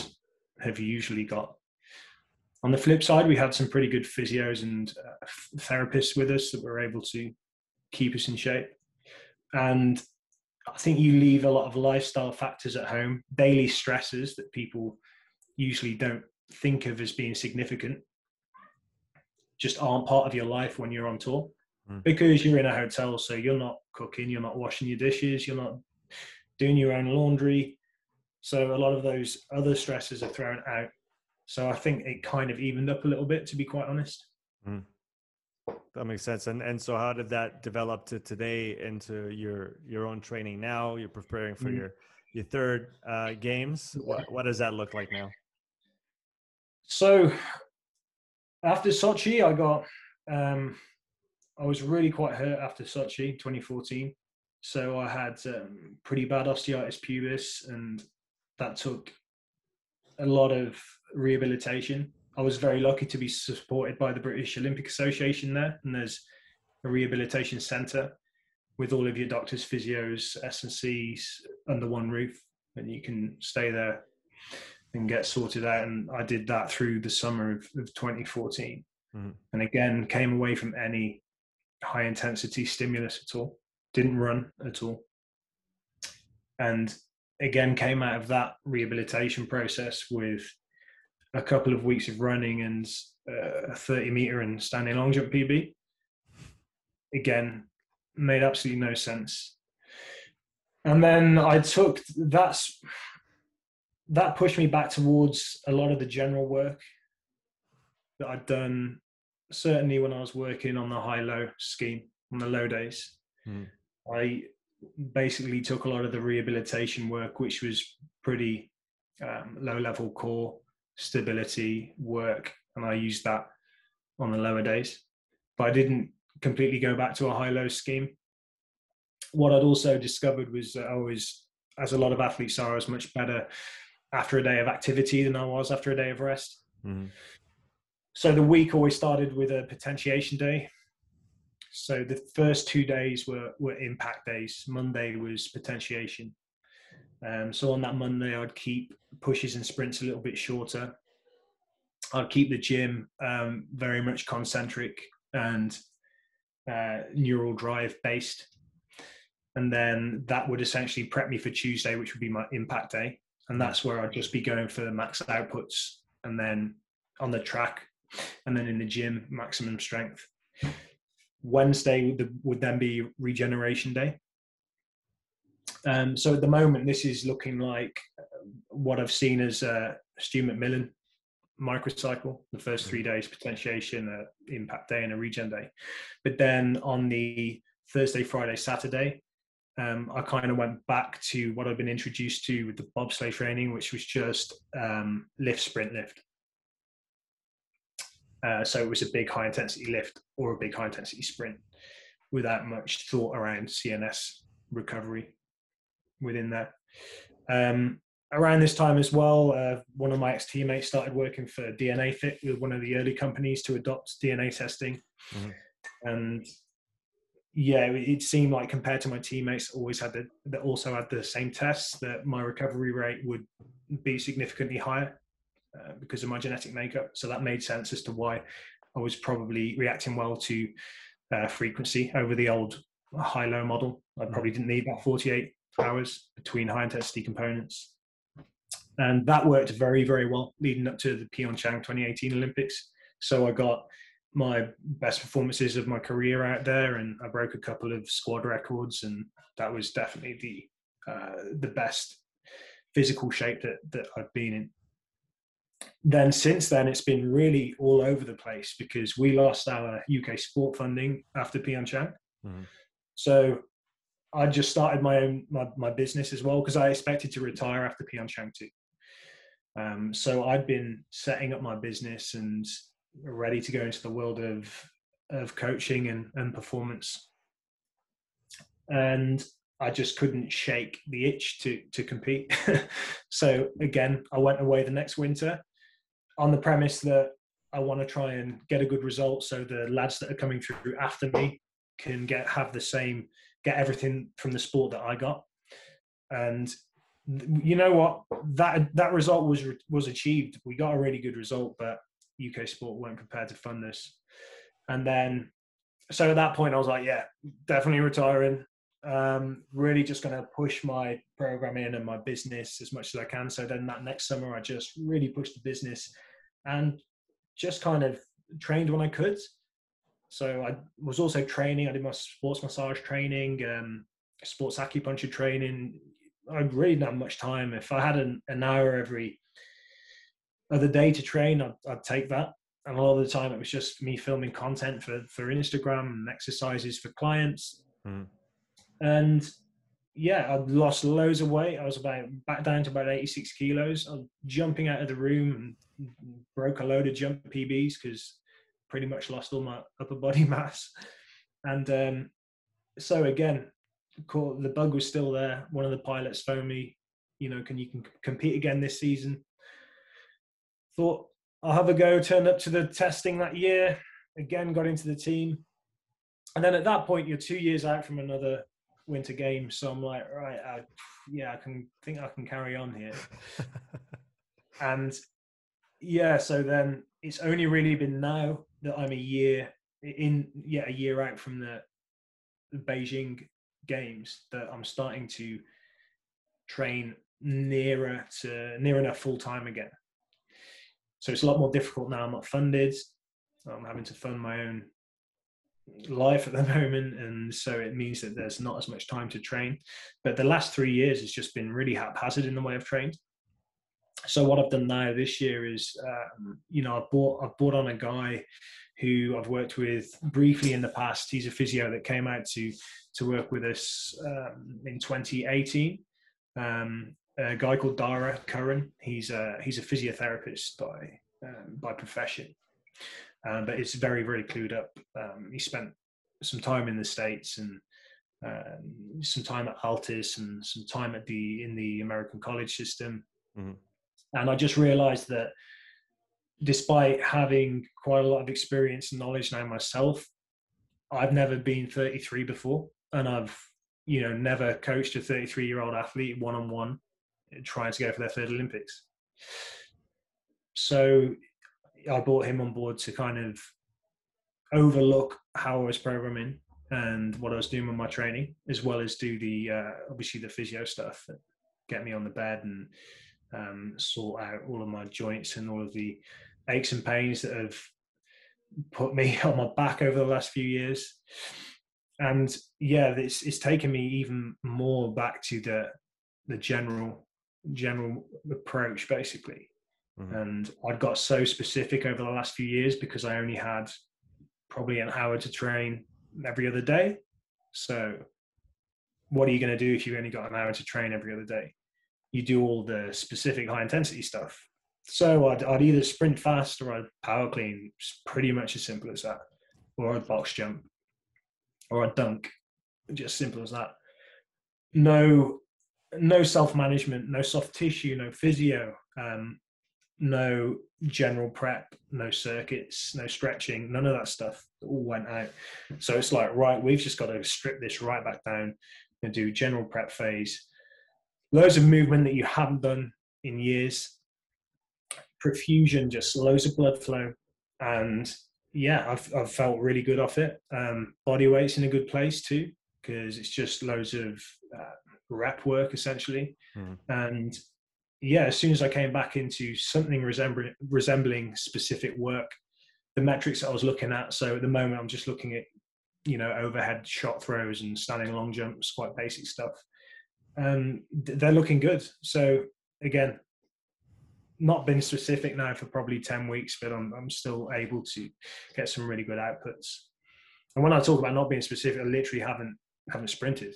have usually got on the flip side, we had some pretty good physios and uh, therapists with us that were able to keep us in shape. And I think you leave a lot of lifestyle factors at home, daily stresses that people usually don't think of as being significant. Just aren't part of your life when you're on tour Mm. because you're in a hotel. So you're not cooking, you're not washing your dishes, you're not doing your own laundry. So a lot of those other stresses are thrown out. So I think it kind of evened up a little bit, to be quite honest. That makes sense. And and so how did that develop to today into your your own training now? You're preparing for Mm. your your third uh, games. What what does that look like now? So after Sochi, I got, um, I was really quite hurt after Sochi 2014. So I had um, pretty bad osteitis pubis, and that took a lot of rehabilitation. I was very lucky to be supported by the British Olympic Association there, and there's a rehabilitation centre with all of your doctors, physios, S and Cs under one roof, and you can stay there and get sorted out. And I did that through the summer of, of 2014. Mhm. And again, came away from any high intensity stimulus at all, didn't run at all. And again, came out of that rehabilitation process with a couple of weeks of running and uh, a 30 meter and standing long jump PB. Again, made absolutely no sense. And then I took that's that pushed me back towards a lot of the general work that I'd done, certainly when I was working on the high low scheme on the low days. Mm. I basically took a lot of the rehabilitation work, which was pretty um, low level core stability work, and I used that on the lower days. But I didn't completely go back to a high low scheme. What I'd also discovered was that I was, as a lot of athletes are, I was much better after a day of activity than I was after a day of rest. Mhm. So the week always started with a potentiation day. So the first two days were, were impact days. Monday was potentiation. Um, so on that Monday, I'd keep pushes and sprints a little bit shorter. I'd keep the gym um, very much concentric and uh, neural drive based. And then that would essentially prep me for Tuesday, which would be my impact day. And that's where I'd just be going for the max outputs and then on the track and then in the gym, maximum strength. Wednesday would, would then be regeneration day. Um, so at the moment, this is looking like what I've seen as a Stu McMillan microcycle. The first three days, potentiation, uh, impact day, and a regen day. But then on the Thursday, Friday, Saturday, um, I kind of went back to what I've been introduced to with the bobsleigh training, which was just um, lift, sprint, lift. Uh, so it was a big high intensity lift or a big high intensity sprint without much thought around CNS recovery within that. Um, around this time as well, uh, one of my ex teammates started working for DNA Fit with one of the early companies to adopt DNA testing. Mhm. And yeah, it seemed like compared to my teammates, always had the, that also had the same tests, that my recovery rate would be significantly higher uh, because of my genetic makeup. So that made sense as to why I was probably reacting well to uh, frequency over the old high low model. I probably didn't need that 48 hours between high intensity components. And that worked very, very well leading up to the Pyeongchang 2018 Olympics. So I got my best performances of my career out there and I broke a couple of squad records and that was definitely the uh, the best physical shape that, that I've been in then since then it's been really all over the place because we lost our UK sport funding after Pyeongchang. Mhm. So I just started my own my, my business as well because I expected to retire after Pyeongchang too. Um, so I'd been setting up my business and ready to go into the world of of coaching and, and performance. And I just couldn't shake the itch to to compete. so again, I went away the next winter on the premise that I want to try and get a good result so the lads that are coming through after me can get have the same get everything from the sport that I got. And you know what that that result was was achieved. We got a really good result, but UK sport weren't prepared to fund this. And then so at that point I was like, yeah, definitely retiring um, really just going to push my programming and my business as much as I can. So then that next summer, I just really pushed the business and just kind of trained when I could. So I was also training. I did my sports massage training, um, sports acupuncture training. I really didn't have much time. If I had an, an hour every other day to train, I'd, I'd take that. And a lot of the time, it was just me filming content for for Instagram and exercises for clients. Mm. And yeah, I'd lost loads of weight. I was about back down to about 86 kilos. I'm jumping out of the room and broke a load of jump PBs because pretty much lost all my upper body mass. And um, so again, the bug was still there. One of the pilots phoned me, you know, can you can compete again this season? Thought I'll have a go. Turned up to the testing that year. Again, got into the team. And then at that point, you're two years out from another winter games. So I'm like, right, I, yeah, I can think I can carry on here. and yeah, so then it's only really been now that I'm a year in, yeah, a year out from the, the Beijing games that I'm starting to train nearer to near enough full time again. So it's a lot more difficult now. I'm not funded. I'm having to fund my own life at the moment and so it means that there's not as much time to train but the last three years has just been really haphazard in the way i've trained so what i've done now this year is um, you know i've bought i've brought on a guy who i've worked with briefly in the past he's a physio that came out to to work with us um, in 2018 um, a guy called dara curran. He's a he's a physiotherapist by um, by profession. Um, but it's very very clued up. Um, he spent some time in the states and um, some time at Altis and some time at the in the American college system, mm-hmm. and I just realised that despite having quite a lot of experience and knowledge now myself, I've never been 33 before, and I've you know never coached a 33 year old athlete one on one trying to go for their third Olympics. So I brought him on board to kind of overlook how I was programming and what I was doing with my training, as well as do the uh, obviously the physio stuff, get me on the bed and um, sort out all of my joints and all of the aches and pains that have put me on my back over the last few years. And yeah, it's it's taken me even more back to the the general general approach basically Mm-hmm. And I'd got so specific over the last few years because I only had probably an hour to train every other day. So, what are you going to do if you've only got an hour to train every other day? You do all the specific high intensity stuff. So, I'd, I'd either sprint fast or I'd power clean. It's pretty much as simple as that. Or I'd box jump or I'd dunk. Just simple as that. No no self management, no soft tissue, no physio. Um, no general prep, no circuits, no stretching, none of that stuff all went out. So it's like, right, we've just got to strip this right back down and do general prep phase. Loads of movement that you haven't done in years. Perfusion, just loads of blood flow. And yeah, I've, I've felt really good off it. Um, body weight's in a good place too, because it's just loads of uh, rep work essentially. Mm. And yeah, as soon as I came back into something resembling resembling specific work, the metrics I was looking at. So at the moment, I'm just looking at you know overhead shot throws and standing long jumps, quite basic stuff. Um, they're looking good. So again, not been specific now for probably ten weeks, but I'm I'm still able to get some really good outputs. And when I talk about not being specific, I literally haven't haven't sprinted.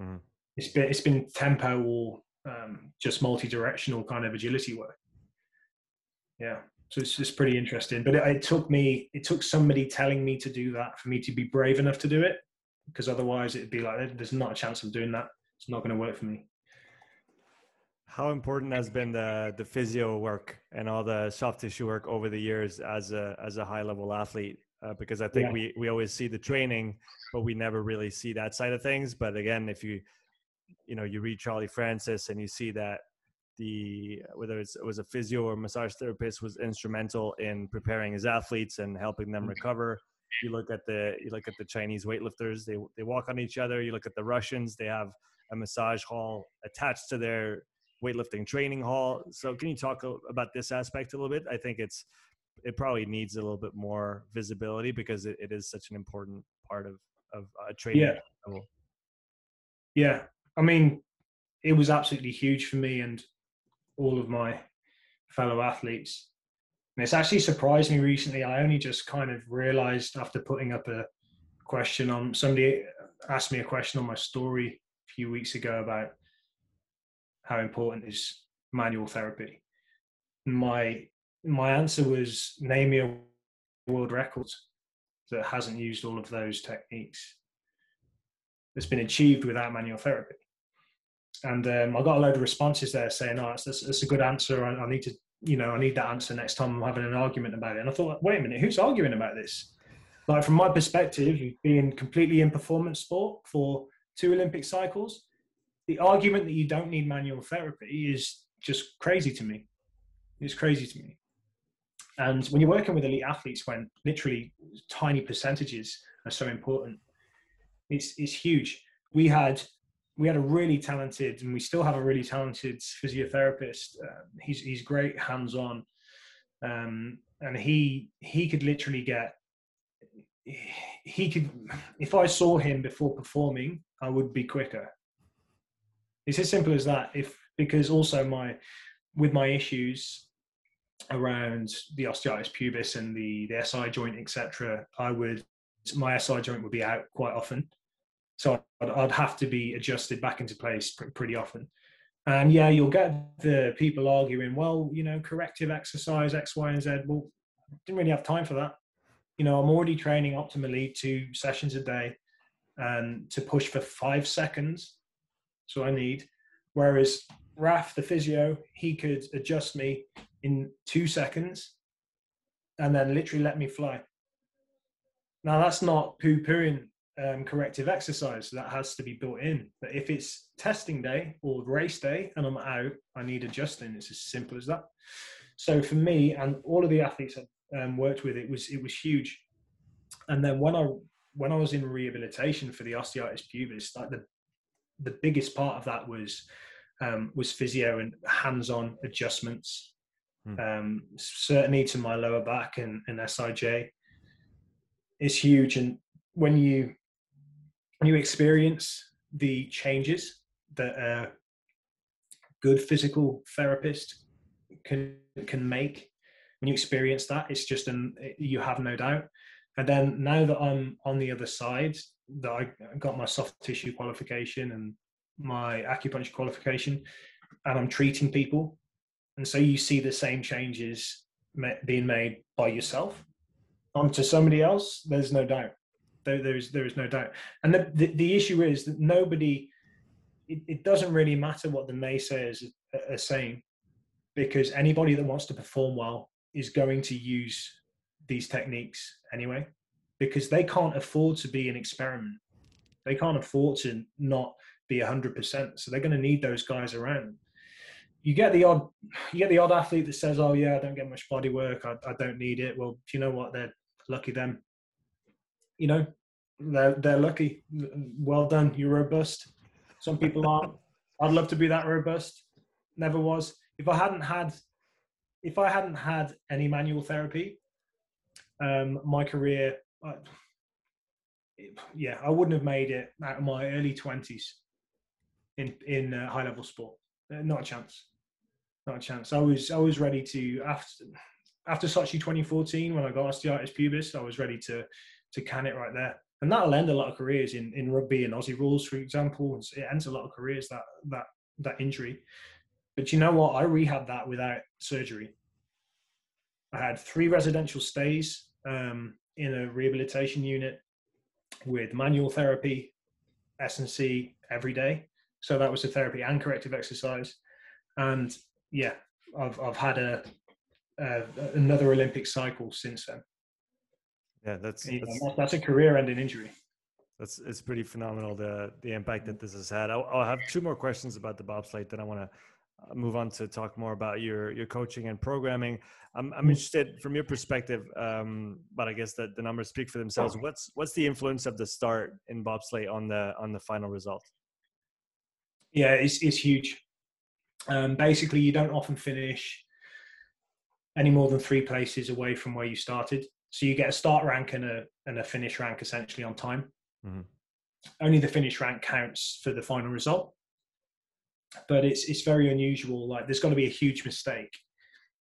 Mm-hmm. It's been it's been tempo or um, just multi-directional kind of agility work. Yeah, so it's just pretty interesting. But it, it, took me, it took somebody telling me to do that for me to be brave enough to do it, because otherwise it'd be like, there's not a chance of doing that. It's not going to work for me. How important has been the the physio work and all the soft tissue work over the years as a as a high level athlete? Uh, because I think yeah. we we always see the training, but we never really see that side of things. But again, if you you know you read Charlie Francis and you see that the whether it was a physio or massage therapist was instrumental in preparing his athletes and helping them mm-hmm. recover. You look at the you look at the Chinese weightlifters; they they walk on each other. You look at the Russians; they have a massage hall attached to their weightlifting training hall. So, can you talk about this aspect a little bit? I think it's it probably needs a little bit more visibility because it, it is such an important part of of uh, training yeah. level. Yeah, I mean, it was absolutely huge for me and all of my fellow athletes. And it's actually surprised me recently. I only just kind of realized after putting up a question on somebody asked me a question on my story a few weeks ago about how important is manual therapy. My my answer was name me a world record that hasn't used all of those techniques that's been achieved without manual therapy. And um, I got a load of responses there saying, "Oh, that's a good answer. I, I, need to, you know, I need that answer next time I'm having an argument about it." And I thought, wait a minute, who's arguing about this? Like from my perspective, being completely in performance sport for two Olympic cycles, the argument that you don't need manual therapy is just crazy to me. It's crazy to me. And when you're working with elite athletes, when literally tiny percentages are so important, it's it's huge. We had we had a really talented, and we still have a really talented physiotherapist. Uh, he's he's great, hands on, um, and he he could literally get he could if I saw him before performing, I would be quicker. It's as simple as that. If because also my with my issues around the osteitis pubis and the the SI joint, etc., I would my SI joint would be out quite often, so I'd, I'd have to be adjusted back into place pretty often. And yeah, you'll get the people arguing, well, you know, corrective exercise X, Y, and Z. Well, didn't really have time for that. You know, I'm already training optimally two sessions a day, and to push for five seconds. So I need. Whereas Raf, the physio, he could adjust me in two seconds and then literally let me fly. Now, that's not poo pooing um, corrective exercise. That has to be built in. But if it's testing day or race day and I'm out, I need adjusting. It's as simple as that. So for me and all of the athletes I um, worked with, it was it was huge. And then when I when I was in rehabilitation for the osteitis pubis, like the the biggest part of that was um, was physio and hands-on adjustments. Hmm. Um, certainly to my lower back and, and SIJ is huge. And when you you experience the changes that a good physical therapist can can make, when you experience that, it's just an you have no doubt. And then now that I'm on the other side, that I got my soft tissue qualification and my acupuncture qualification and I'm treating people. And so you see the same changes being made by yourself onto somebody else, there's no doubt. There, there's there is no doubt. And the, the, the issue is that nobody, it, it, doesn't really matter what the naysayers are saying, because anybody that wants to perform well is going to use these techniques anyway, because they can't afford to be an experiment. They can't afford to not be 100%. So they're going to need those guys around. You get the odd, you get the odd athlete that says, "Oh yeah, I don't get much body work. I, I don't need it." Well, you know what? They're lucky them. You know, they're they're lucky. Well done. You're robust. Some people aren't. I'd love to be that robust. Never was. If I hadn't had, if I hadn't had any manual therapy, um, my career, uh, yeah, I wouldn't have made it out of my early twenties in in uh, high level sport. Uh, not a chance. Not a chance. I was I was ready to after after Sochi 2014 when I got osteitis pubis, I was ready to to can it right there. And that'll end a lot of careers in, in rugby and Aussie rules, for example. It ends a lot of careers that that that injury. But you know what? I rehabbed that without surgery. I had three residential stays um, in a rehabilitation unit with manual therapy, S and C every day. So that was the therapy and corrective exercise. And yeah, I've I've had a, another Olympic cycle since then. Yeah, that's that's, that's a career-ending injury. That's it's pretty phenomenal the the impact that this has had. I'll, I'll have two more questions about the bobsleigh. Then I want to uh, move on to talk more about your your coaching and programming. I'm I'm mm. interested from your perspective, um, but I guess that the numbers speak for themselves. What's what's the influence of the start in bobsleigh on the on the final result? Yeah, it's it's huge. Um, basically, you don't often finish any more than three places away from where you started. So you get a start rank and a and a finish rank essentially on time. Mm-hmm. Only the finish rank counts for the final result. But it's it's very unusual. Like there's got to be a huge mistake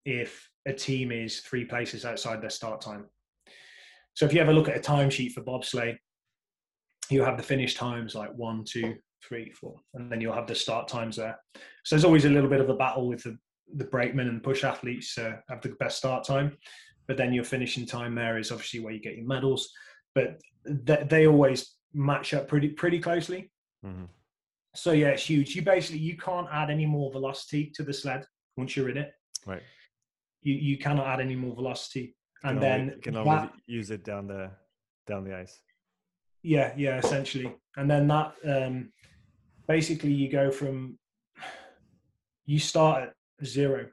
if a team is three places outside their start time. So if you ever look at a timesheet for bobsleigh, you'll have the finish times like one, two, three, four, and then you'll have the start times there. So there's always a little bit of a battle with the, the brakemen and push athletes uh, have the best start time, but then your finishing time there is obviously where you get your medals. But th- they always match up pretty pretty closely. Mm-hmm. So yeah, it's huge. You basically you can't add any more velocity to the sled once you're in it. Right. You you cannot add any more velocity, and then only, you can only that, use it down the down the ice. Yeah, yeah, essentially, and then that um, basically you go from you start at zero.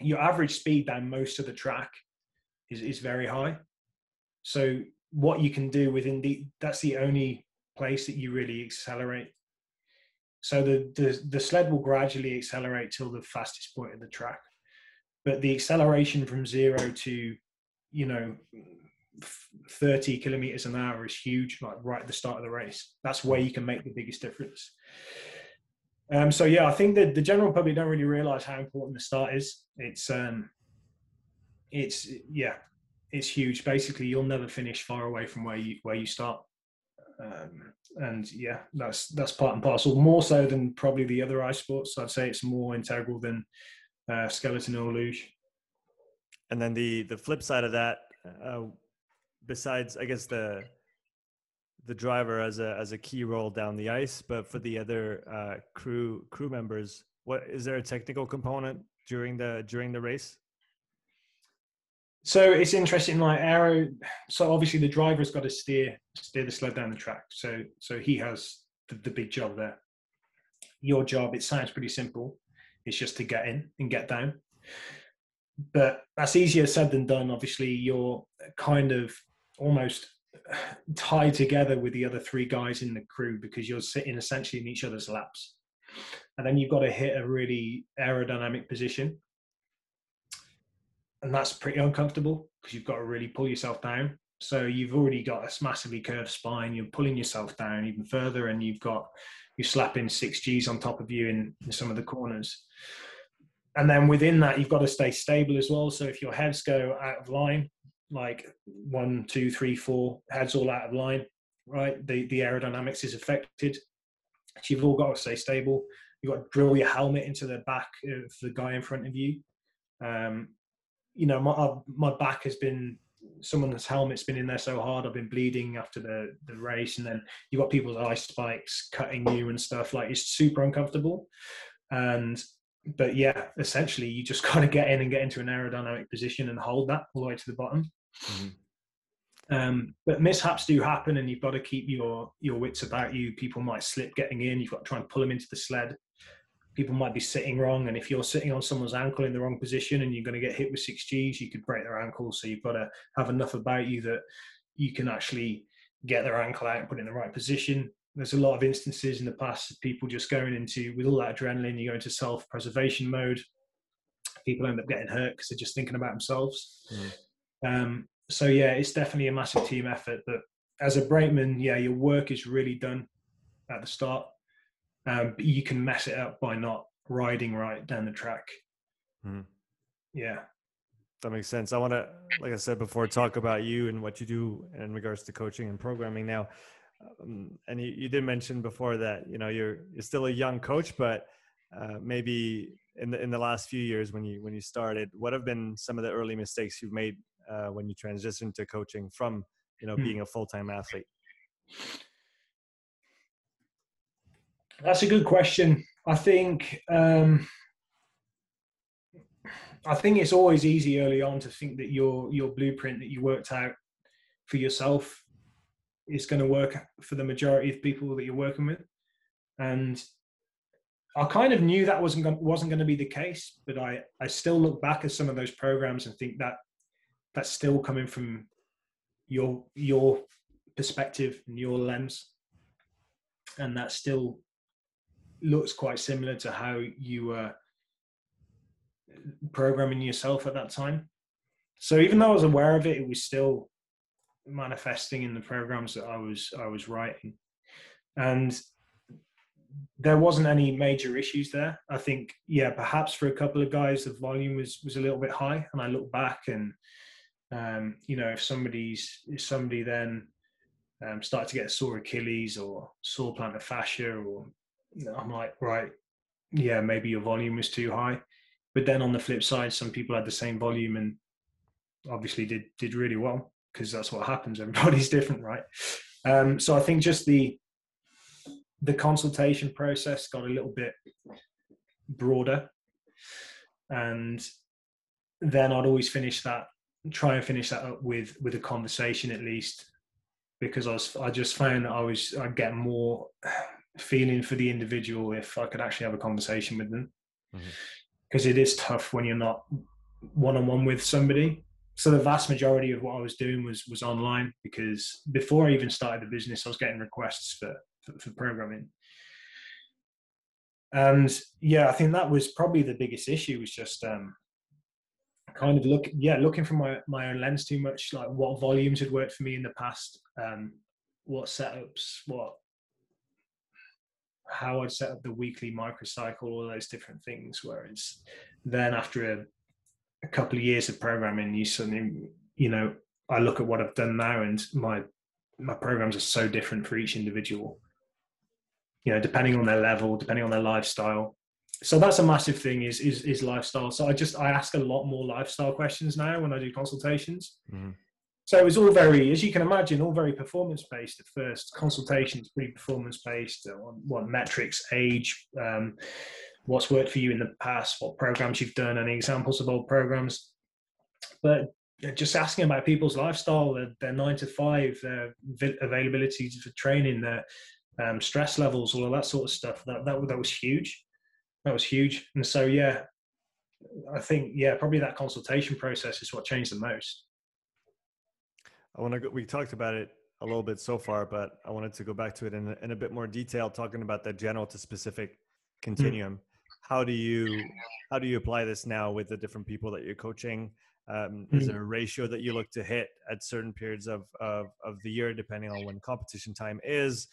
Your average speed down most of the track is is very high. So what you can do within the that's the only place that you really accelerate. So the the, the sled will gradually accelerate till the fastest point of the track, but the acceleration from zero to you know 30 kilometers an hour is huge like right at the start of the race that's where you can make the biggest difference um, so yeah i think that the general public don't really realize how important the start is. It's um it's yeah it's huge. Basically you'll never finish far away from where you where you start. Um, and yeah that's that's part and parcel. More so than probably the other ice sports i'd say it's more integral than uh, skeleton or luge. And then the the flip side of that uh, besides I guess the the driver as a as a key role down the ice, but for the other uh, crew crew members, what is there a technical component during the during the race? So it's interesting, like Arrow, So obviously the driver's got to steer steer the sled down the track. So so he has the, the big job there. Your job, it sounds pretty simple. It's just to get in and get down. But that's easier said than done. Obviously, you're kind of almost tied together with the other three guys in the crew because you're sitting essentially in each other's laps. And then you've got to hit a really aerodynamic position. And that's pretty uncomfortable because you've got to really pull yourself down. So you've already got a massively curved spine. You're pulling yourself down even further, and you've got you're slapping six Gs on top of you in, in some of the corners. And then within that, you've got to stay stable as well. So if your heads go out of line, like one, two, three, four heads all out of line, right? The the aerodynamics is affected. You've all got to stay stable. You've got to drill your helmet into the back of the guy in front of you. Um, you know, my my back has been someone's helmet's been in there so hard I've been bleeding after the the race, and then you've got people's ice spikes cutting you and stuff. Like it's super uncomfortable. And but yeah, essentially you just kind of get in and get into an aerodynamic position and hold that all the way to the bottom. Mm-hmm. Um, but mishaps do happen, and you've got to keep your your wits about you. People might slip getting in. You've got to try and pull them into the sled. People might be sitting wrong, and if you're sitting on someone's ankle in the wrong position, and you're going to get hit with six Gs, you could break their ankle. So you've got to have enough about you that you can actually get their ankle out and put it in the right position. There's a lot of instances in the past of people just going into with all that adrenaline, you go into self-preservation mode. People end up getting hurt because they're just thinking about themselves. Mm. Um, so yeah, it's definitely a massive team effort. But as a brakeman, yeah, your work is really done at the start. Um, but you can mess it up by not riding right down the track. Mm. Yeah. That makes sense. I want to, like I said before, talk about you and what you do in regards to coaching and programming now. Um, and you, you, did mention before that you know you're you're still a young coach, but uh, maybe in the in the last few years when you when you started, what have been some of the early mistakes you've made uh, when you transition to coaching from you know hmm. being a full-time athlete? That's a good question. I think um, i think it's always easy early on to think that your your blueprint that you worked out for yourself is going to work for the majority of people that you're working with. And I kind of knew that wasn't wasn't going to be the case, but I I still look back at some of those programs and think that that's still coming from your your perspective and your lens and that still looks quite similar to how you were programming yourself at that time. So even though I was aware of it, it was still manifesting in the programs that I was I was writing, and there wasn't any major issues there. I think, yeah, perhaps for a couple of guys, the volume was was a little bit high, and I look back and um, you know if somebody's if somebody then um, to get a sore Achilles or sore plantar fascia, or I'm like, right, yeah, maybe your volume was too high. But then on the flip side, some people had the same volume and obviously did did really well because that's what happens. Everybody's different, right? Um, so I think just the the consultation process got a little bit broader, and then I'd always finish that, try and finish that up with with a conversation at least, because I was I just found that I was I'd get more feeling for the individual if I could actually have a conversation with them, because mm-hmm. tough when you're not one on one with somebody so the vast majority of what I was doing was was online because before I even started the business, I was getting requests for for, for programming. And yeah, I think that was probably the biggest issue was just um, kind of look yeah looking from my my own lens too much like what volumes had worked for me in the past um what setups what how i'd set up the weekly microcycle all those different things whereas then after a a couple of years of programming, you suddenly, you know, I look at what I've done now, and my my programs are so different for each individual. You know, depending on their level, depending on their lifestyle. So that's a massive thing is is is lifestyle. So I just I ask a lot more lifestyle questions now when I do consultations. Mm-hmm. So it was all very, as you can imagine, all very performance based at first. Consultations pretty performance based on what metrics, age, um, what's worked for you in the past, what programs you've done, any examples of old programs. But just asking about people's lifestyle, their, their nine to five, their availability for training, their um, stress levels, all of that sort of stuff. That, that that was huge. That was huge. And so yeah, I think yeah, probably that consultation process is what changed the most. I want to. Go, we talked about it a little bit so far, but I wanted to go back to it in, in a bit more detail, talking about the general to specific hmm. continuum. Mm how do you how do you apply this now with the different people that you're coaching um, is mm-hmm. there a ratio that you look to hit at certain periods of, of, of the year depending on when competition time is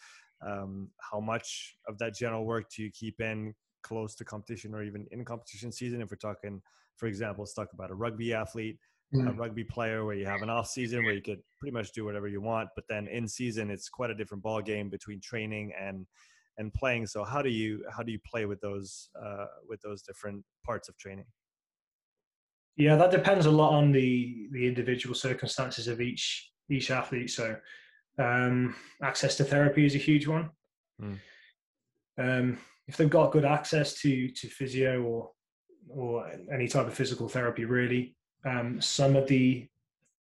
um, how much of that general work do you keep in close to competition or even in competition season if we're talking for example let's talk about a rugby athlete mm-hmm. a rugby player where you have an off season where you could pretty much do whatever you want but then in season it's quite a different ball game between training and and playing. So how do you how do you play with those uh, with those different parts of training? Yeah, that depends a lot on the the individual circumstances of each each athlete. So um, access to therapy is a huge one. Mm. Um, if they've got good access to to physio or or any type of physical therapy, really, um, some of the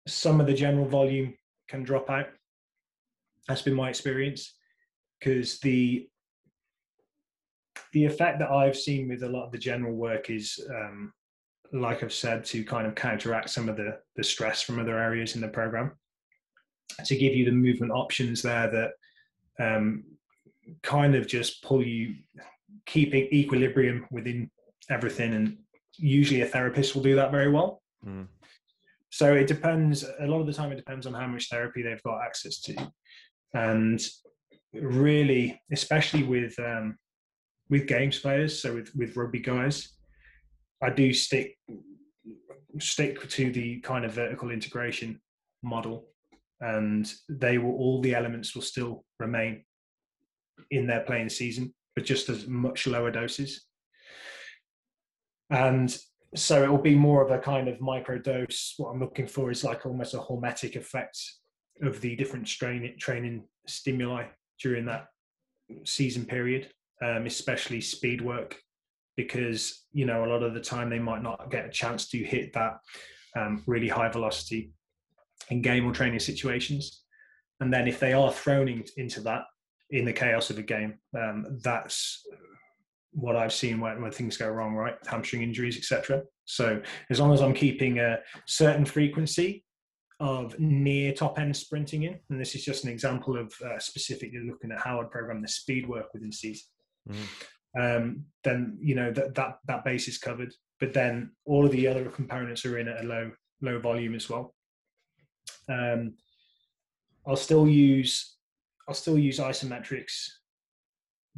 some of the general volume can drop out. That's been my experience because the the effect that I've seen with a lot of the general work is, um, like I've said, to kind of counteract some of the the stress from other areas in the program, to give you the movement options there that um, kind of just pull you, keeping equilibrium within everything, and usually a therapist will do that very well. Mm. So it depends. A lot of the time, it depends on how much therapy they've got access to, and really, especially with um, with games players, so with with rugby guys, I do stick stick to the kind of vertical integration model, and they will all the elements will still remain in their playing season, but just as much lower doses. And so it will be more of a kind of micro dose. What I'm looking for is like almost a hormetic effect of the different strain, training stimuli during that season period um, especially speed work, because you know a lot of the time they might not get a chance to hit that um, really high velocity in game or training situations. And then if they are thrown in, into that in the chaos of a game, um, that's what I've seen when, when things go wrong, right? Hamstring injuries, etc. So as long as I'm keeping a certain frequency of near top end sprinting in, and this is just an example of uh, specifically looking at how I'd program the speed work within season mm-hmm. um, then you know that that that base is covered. but then all of the other components are in at a low low volume as well. Um, I'll still use I'll still use isometrics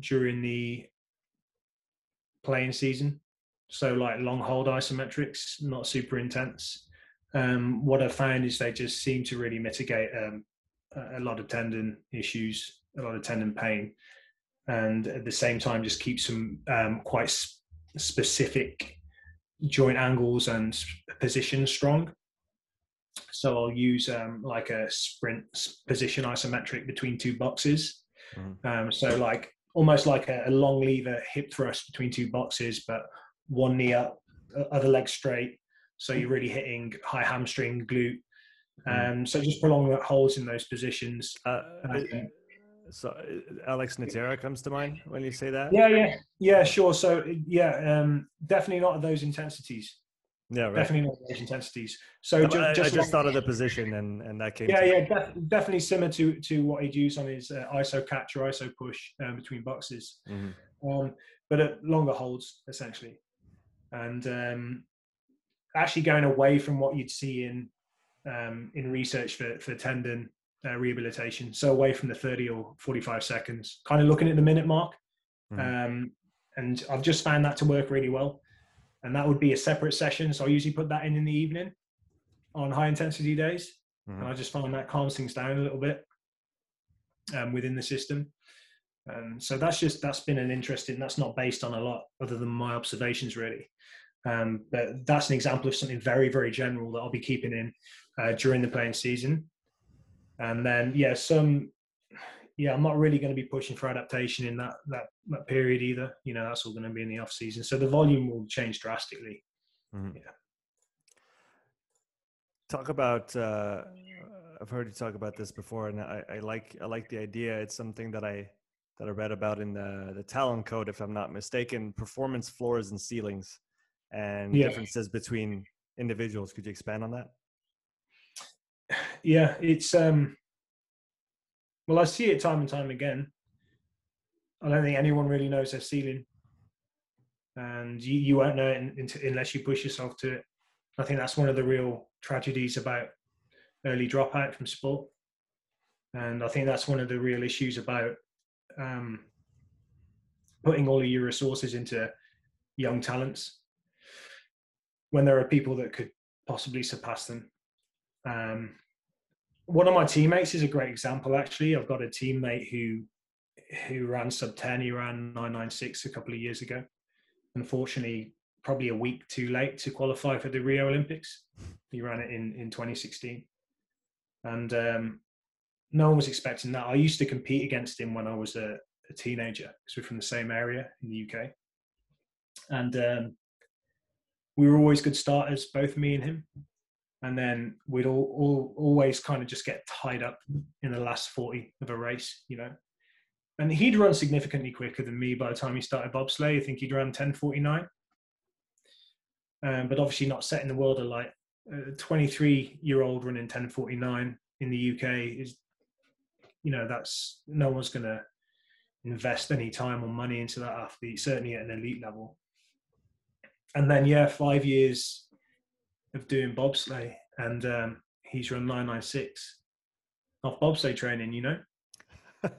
during the playing season. So like long hold isometrics, not super intense. Um, what I've found is they just seem to really mitigate um, a lot of tendon issues, a lot of tendon pain, and at the same time just keep some um, quite sp- specific joint angles and positions strong. So I'll use um, like a sprint position isometric between two boxes. Mm. Um, so like almost like a, a, long lever hip thrust between two boxes, but one knee up, other leg straight. So you're really hitting high hamstring, glute. Mm. Um, so just prolong the holds in those positions. Uh, um, so uh, Alex Natera comes to mind when you say that. Yeah, yeah, yeah, sure. So yeah, um, definitely not at those intensities. Yeah, right. Definitely not those intensities. So just, I, just, I just thought of the position and and that came. Yeah, yeah, def- definitely similar to to what he'd use on his uh, ISO catch or ISO push um, between boxes, mm-hmm. um, but at longer holds essentially, and um, actually going away from what you'd see in um, in research for for tendon uh, rehabilitation. So away from the 30 or 45 seconds, kind of looking at the minute mark. Mm. Um, and I've just found that to work really well. And that would be a separate session. So I usually put that in in the evening on high intensity days. Mm. And I just find that calms things down a little bit um, within the system. Um, so that's just, that's been an interesting, that's not based on a lot other than my observations really. Um, but that's an example of something very, very general that I'll be keeping in uh, during the playing season and then yeah some yeah i'm not really going to be pushing for adaptation in that that, that period either. You know that's all going to be in the off season. So the volume will change drastically. Mm-hmm. yeah. Talk about uh i've heard you talk about this before and I, I like i like the idea. It's something that i that i read about in the the talent code if i'm not mistaken performance floors and ceilings and yeah. differences between individuals. Could you expand on that? Yeah, it's um, well, I see it time and time again. I don't think anyone really knows their ceiling, and you, you won't know it unless you push yourself to it. I think that's one of the real tragedies about early dropout from sport, and I think that's one of the real issues about um, putting all of your resources into young talents when there are people that could possibly surpass them. Um, one of my teammates is a great example. Actually, I've got a teammate who who ran sub ten. He ran nine nine six a couple of years ago. Unfortunately, probably a week too late to qualify for the Rio Olympics. He ran it in in 2016, and um, no one was expecting that. I used to compete against him when I was a, a teenager because we're from the same area in the UK, and um, we were always good starters, both me and him and then we'd all, all always kind of just get tied up in the last 40 of a race you know. And he'd run significantly quicker than me by the time he started bobsleigh. I think he'd run 1049 um, but obviously not setting the world alight a 23 year old running 1049 in the uk is you know that's no one's going to invest any time or money into that athlete certainly at an elite level. And then yeah five years of doing bobsleigh, and um, he's run 996 off bobsleigh training, you know.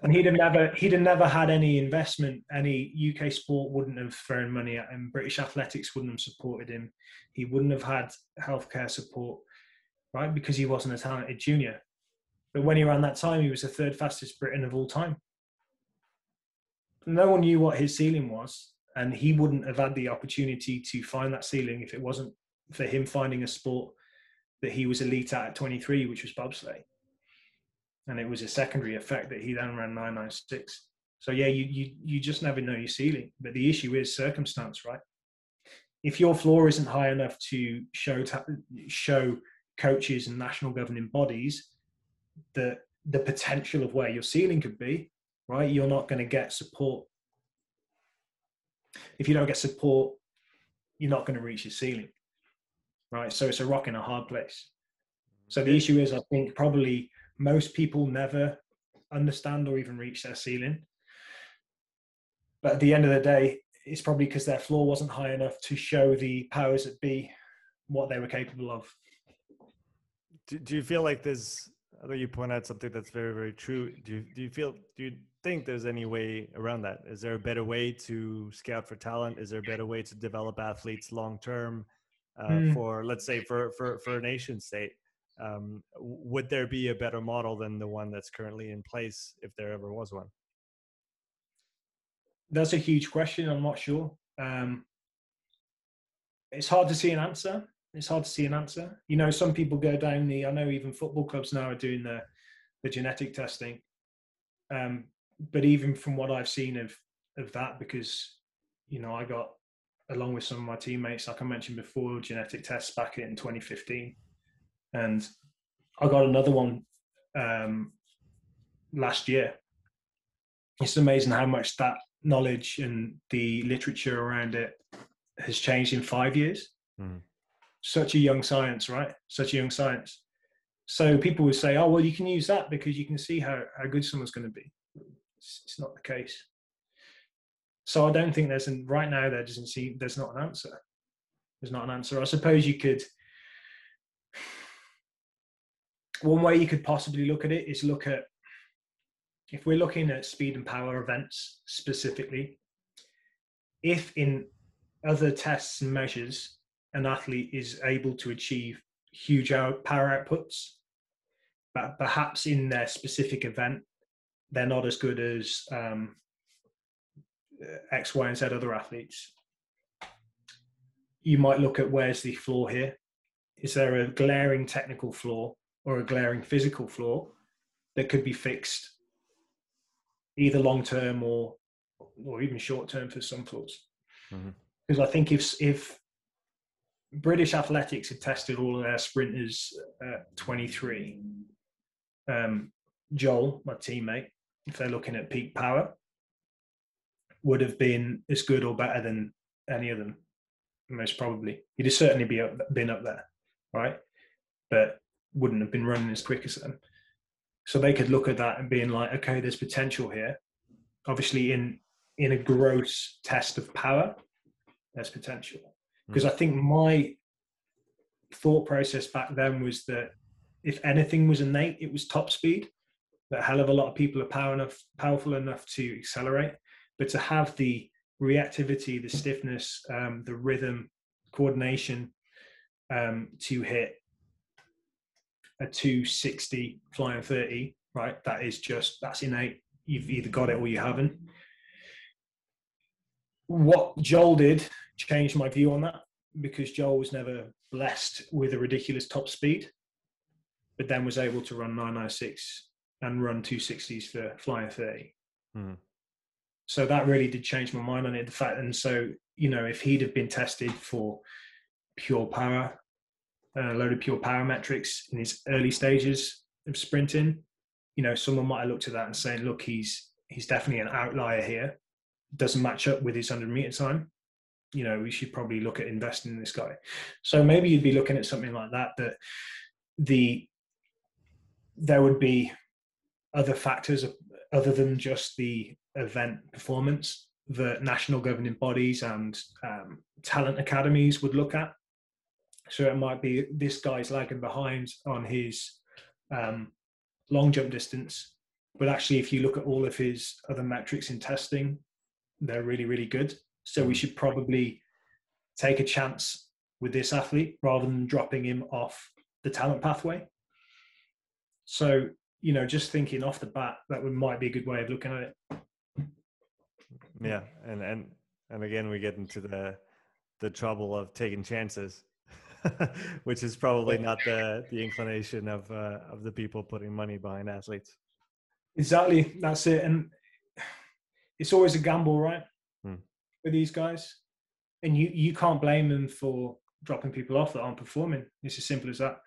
and he'd have never he'd have never had any investment. Any UK sport wouldn't have thrown money at him. British athletics wouldn't have supported him. He wouldn't have had healthcare support, right? Because he wasn't a talented junior. But when he ran that time, he was the third fastest Briton of all time. No one knew what his ceiling was, and he wouldn't have had the opportunity to find that ceiling if it wasn't for him finding a sport that he was elite at at 23, which was bobsleigh. And it was a secondary effect that he then ran 996. So yeah, you, you you just never know your ceiling. But the issue is circumstance, right? If your floor isn't high enough to show show coaches and national governing bodies that the potential of where your ceiling could be, right? You're not going to get support. If you don't get support, you're not going to reach your ceiling right? So it's a rock in a hard place. So the issue is, I think probably most people never understand or even reach their ceiling. But at the end of the day, it's probably because their floor wasn't high enough to show the powers that be what they were capable of. Do, do you feel like there's? I think you point out something that's very very true. Do you do you feel do you think there's any way around that? Is there a better way to scout for talent? Is there a better way to develop athletes long term uh, mm. for let's say for for for a nation state? Um, would there be a better model than the one that's currently in place if there ever was one? That's a huge question. I'm not sure. Um, it's hard to see an answer. It's hard to see an answer. You know, some people go down the. I know even football clubs now are doing the the genetic testing. Um, but even from what I've seen of of that, because you know, I got along with some of my teammates, like I mentioned before, genetic tests back in 2015, and I got another one um, last year. It's amazing how much that knowledge and the literature around it has changed in five years. Mm. Such a young science, right? Such a young science. So people would say, "Oh, well, you can use that because you can see how how good someone's going to be." It's, it's not the case. So I don't think there's an right now there doesn't seem there's not an answer. There's not an answer. I suppose you could one way you could possibly look at it is look at if we're looking at speed and power events specifically, if in other tests and measures an athlete is able to achieve huge power outputs, but perhaps in their specific event they're not as good as um, X, Y, and Z other athletes. You might look at where's the flaw here? Is there a glaring technical flaw or a glaring physical flaw that could be fixed either long term or or even short term for some flaws? Mm-hmm. Because I think if if British athletics had tested all of their sprinters at 23, um, Joel, my teammate, if they're looking at peak power, would have been as good or better than any of them, most probably. He'd have certainly be up, been up there, right? But wouldn't have been running as quick as them. So they could look at that and being like, okay, there's potential here. Obviously, in in a gross test of power, there's potential. Because hmm. mm. I think my thought process back then was that if anything was innate, it was top speed that a hell of a lot of people are power enough, powerful enough to accelerate, but to have the reactivity, the stiffness, um, the rhythm, coordination um, to hit a 260 flying 30, right? That is just that's innate. You've either got it or you haven't. What Joel did changed my view on that because Joel was never blessed with a ridiculous top speed, but then was able to run 996 and run 260s for flying 30. Mm. So that really did change my mind on it. The fact, and so, you know, if he'd have been tested for pure power, uh, a load of pure power metrics in his early stages of sprinting, you know, someone might have looked at that and saying, look, he's he's definitely an outlier here. Doesn't match up with his 100 meter time. You know, we should probably look at investing in this guy. So maybe you'd be looking at something like that. That the there would be other factors other than just the event performance that national governing bodies and um, talent academies would look at. So it might be this guy's lagging behind on his um, long jump distance, but actually, if you look at all of his other metrics in testing, they're really, really good. So we should probably take a chance with this athlete rather than dropping him off the talent pathway. So you know, just thinking off the bat, that would, might be a good way of looking at it. Yeah, and and and again, we get into the the trouble of taking chances, which is probably not the the inclination of uh, of the people putting money behind athletes. Exactly, that's it, and it's always a gamble, right, hmm. with these guys, and you you can't blame them for dropping people off that aren't performing. It's as simple as that.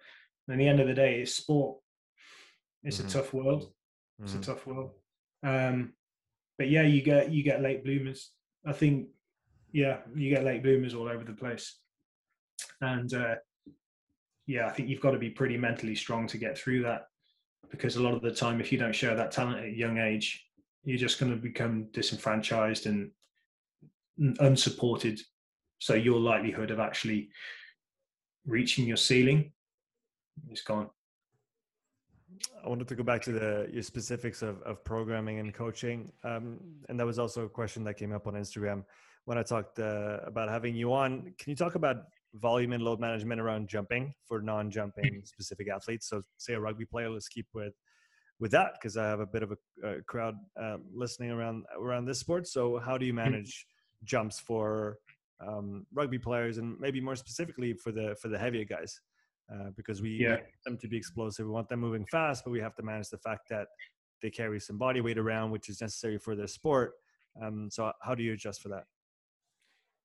And at the end of the day, it's sport. It's mm-hmm. a tough world. It's mm-hmm. a tough world. Um, but yeah, you get you get late bloomers. I think yeah, you get late bloomers all over the place, and uh, yeah, I think you've got to be pretty mentally strong to get through that because a lot of the time, if you don't show that talent at a young age, you're just going to become disenfranchised and unsupported. So your likelihood of actually reaching your ceiling is gone. I wanted to go back to the your specifics of, of programming and coaching, um, and that was also a question that came up on Instagram when I talked uh, about having you on. Can you talk about volume and load management around jumping for non-jumping specific athletes? So, say a rugby player. Let's keep with with that because I have a bit of a, crowd uh, listening around around this sport. So, how do you mm-hmm. manage jumps for um, rugby players, and maybe more specifically for the for the heavier guys? Uh, because we yeah. want them to be explosive. We want them moving fast, but we have to manage the fact that they carry some body weight around, which is necessary for their sport. Um, so, how do you adjust for that?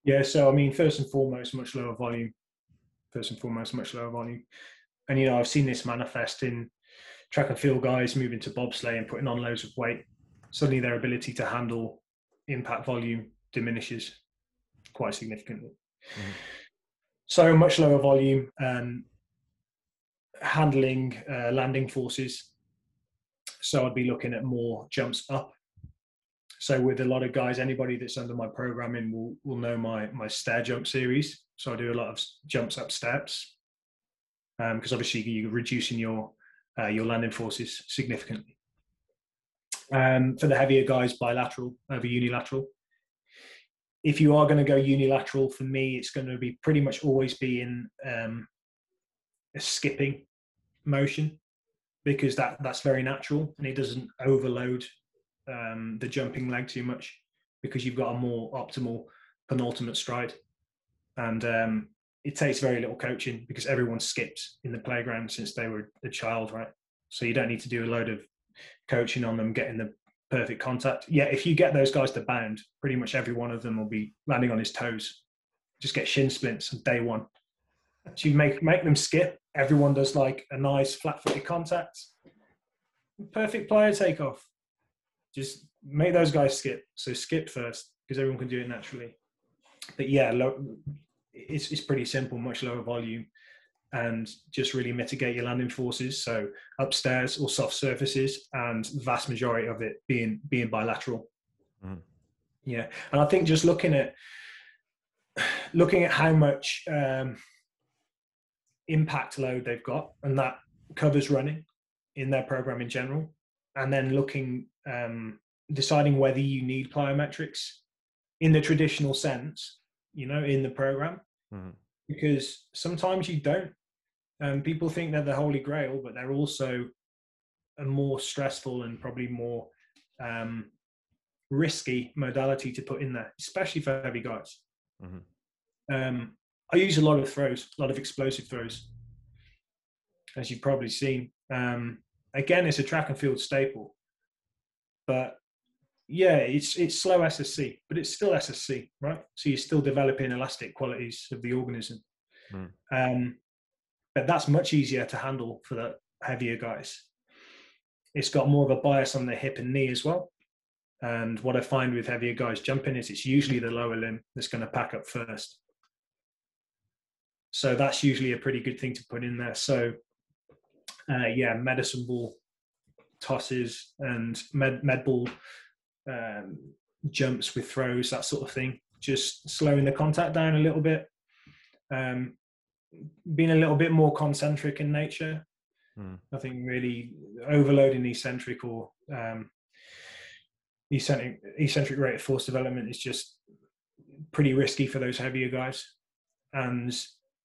Yeah, so I mean, first and foremost, much lower volume. First and foremost, much lower volume. And you know, I've seen this manifest in track and field guys moving to bobsleigh and putting on loads of weight. Suddenly, their ability to handle impact volume diminishes quite significantly. Mm-hmm. So much lower volume and handling uh, landing forces. So I'd be looking at more jumps up so with a lot of guys, anybody that's under my programming will will know my my stair jump series. So I do a lot of jumps up steps because um, obviously you're reducing your uh, your landing forces significantly. Um, for the heavier guys, bilateral over unilateral. If you are going to go unilateral, for me, it's going to be pretty much always be in um, a skipping motion because that that's very natural and it doesn't overload um, the jumping leg too much because you've got a more optimal penultimate stride. And um, it takes very little coaching because everyone skips in the playground since they were a child, right? So you don't need to do a load of coaching on them getting the perfect contact. Yeah, if you get those guys to bound, pretty much every one of them will be landing on his toes. Just get shin splints on day one. So you make make them skip. Everyone does like a nice flat footed contact. Perfect player takeoff just make those guys skip. So skip first because everyone can do it naturally. But yeah, low, it's it's pretty simple, much lower volume, and just really mitigate your landing forces. So upstairs or soft surfaces, and vast majority of it being being bilateral. Mm. Yeah, and I think just looking at looking at how much um, impact load they've got, and that covers running in their program in general, and then looking um, deciding whether you need plyometrics in the traditional sense, you know, in the program, mm-hmm. because sometimes you don't. Um, people think they're the holy grail, but they're also a more stressful and probably more um, risky modality to put in there, especially for heavy guys. Mm-hmm. Um, I use a lot of throws, a lot of explosive throws, as you've probably seen. Um, again, it's a track and field staple. But yeah, it's it's slow SSC, but it's still SSC, right? So you're still developing elastic qualities of the organism. Mm. Um, but that's much easier to handle for the heavier guys. It's got more of a bias on the hip and knee as well. And what I find with heavier guys jumping is it's usually the lower limb that's going to pack up first. So that's usually a pretty good thing to put in there. So, uh, yeah, medicine ball tosses and med, med ball um, jumps with throws, that sort of thing. Just slowing the contact down a little bit, um, being a little bit more concentric in nature. Hmm. Nothing really overloading eccentric or um, eccentric, eccentric rate of force development is just pretty risky for those heavier guys. And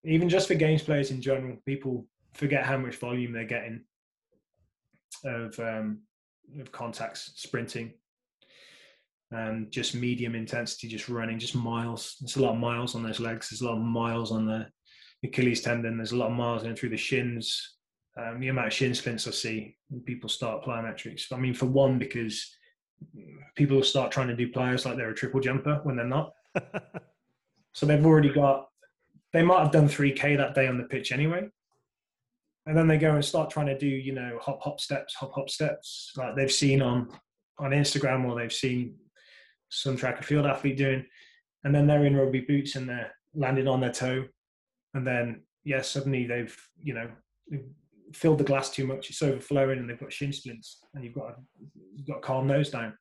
even just for games players in general, people forget how much volume they're getting of um, of contacts, sprinting, and just medium intensity, just running, just miles. There's a lot of miles on those legs. There's a lot of miles on the Achilles tendon. There's a lot of miles going through the shins. Um, the amount of shin splints I see when people start plyometrics. I mean, for one, because people start trying to do plyos like they're a triple jumper when they're not. so they've already got, they might have done 3K that day on the pitch anyway. And then they go and start trying to do you know hop hop steps hop hop steps like they've seen on on instagram or they've seen some track and field athlete doing. And then they're in rugby boots and they're landing on their toe. And then yes yeah, suddenly they've you know filled the glass too much it's overflowing and they've got shin splints and you've got to, you've got to calm those down.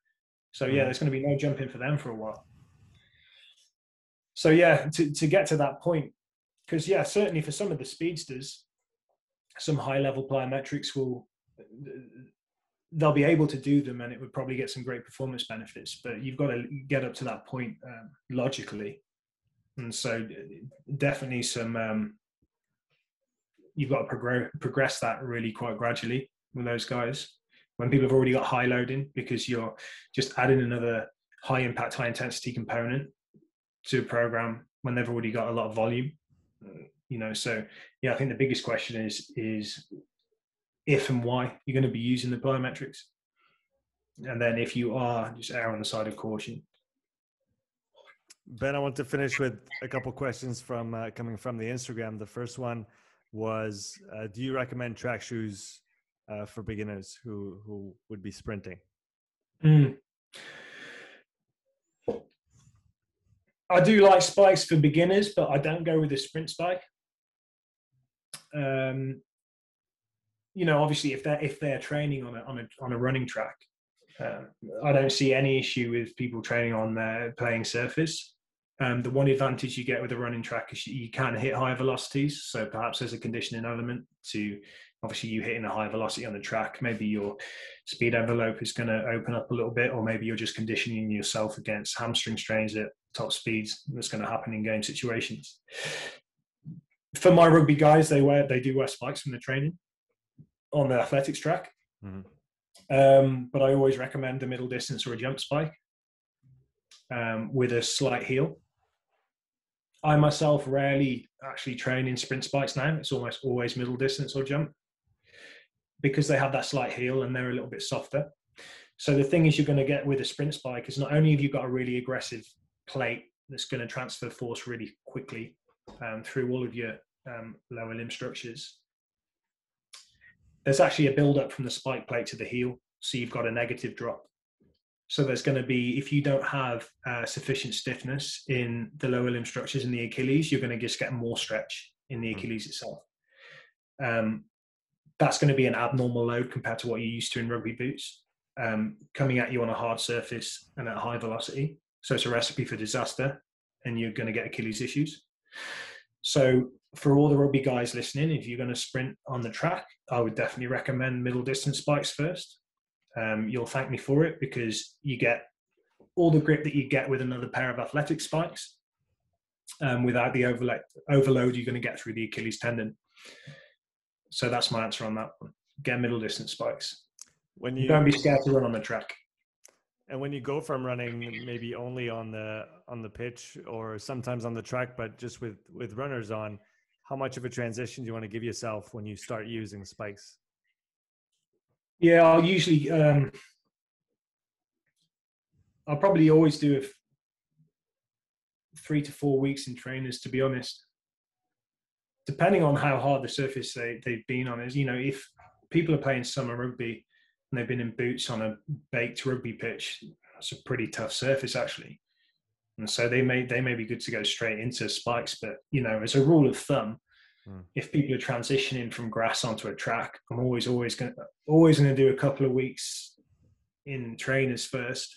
So yeah mm. there's going to be no jumping for them for a while. So yeah, to to get to that point, because yeah, certainly for some of the speedsters, some high level plyometrics will they'll be able to do them and it would probably get some great performance benefits but you've got to get up to that point um, logically. And so definitely some um, you've got to progress progress that really quite gradually with those guys. When people have already got high loading because you're just adding another high impact high intensity component to a program when they've already got a lot of volume you know so yeah i think the biggest question is is if and why you're going to be using the plyometrics. And then if you are just err on the side of caution. Ben i want to finish with a couple questions from uh, coming from the instagram. The first one was uh, do you recommend track shoes uh, for beginners who who would be sprinting? Mm. I do like spikes for beginners but i don't go with a sprint spike um, you know, obviously, if they're if they're training on a on a on a running track, uh, I don't see any issue with people training on their playing surface. Um, the one advantage you get with a running track is you can hit high velocities. So perhaps there's a conditioning element to obviously you hitting a high velocity on the track. Maybe your speed envelope is going to open up a little bit, or maybe you're just conditioning yourself against hamstring strains at top speeds. That's going to happen in game situations. For my rugby guys, they wear they do wear spikes from the training on the athletics track. Mm-hmm. Um, but I always recommend a middle distance or a jump spike um, with a slight heel. I myself rarely actually train in sprint spikes now. It's almost always middle distance or jump because they have that slight heel and they're a little bit softer. So the thing is, you're going to get with a sprint spike is not only have you got a really aggressive plate that's going to transfer force really quickly um, through all of your um, lower limb structures, there's actually a build up from the spike plate to the heel. So you've got a negative drop. So there's going to be, if you don't have uh, sufficient stiffness in the lower limb structures in the Achilles, you're going to just get more stretch in the hmm. Achilles itself. Um, that's going to be an abnormal load compared to what you're used to in rugby boots, um, coming at you on a hard surface and at high velocity. So it's a recipe for disaster, and you're going to get Achilles issues. So for all the rugby guys listening, if you're going to sprint on the track, I would definitely recommend middle distance spikes first. Um, you'll thank me for it because you get all the grip that you get with another pair of athletic spikes um, without the overload, overload you're going to get through the Achilles tendon. So that's my answer on that one. Get middle distance spikes. When you don't be scared to run on the track. And when you go from running maybe only on the on the pitch or sometimes on the track, but just with with runners on, how much of a transition do you want to give yourself when you start using spikes? Yeah, I'll usually um, I'll probably always do it three to four weeks in trainers, to be honest. Depending on how hard the surface they, they've been on is, you know, if people are playing summer rugby and they've been in boots on a baked rugby pitch, that's a pretty tough surface actually. And so they may they may be good to go straight into spikes, but you know, as a rule of thumb, mm. if people are transitioning from grass onto a track, I'm always always going always going to do a couple of weeks in trainers first,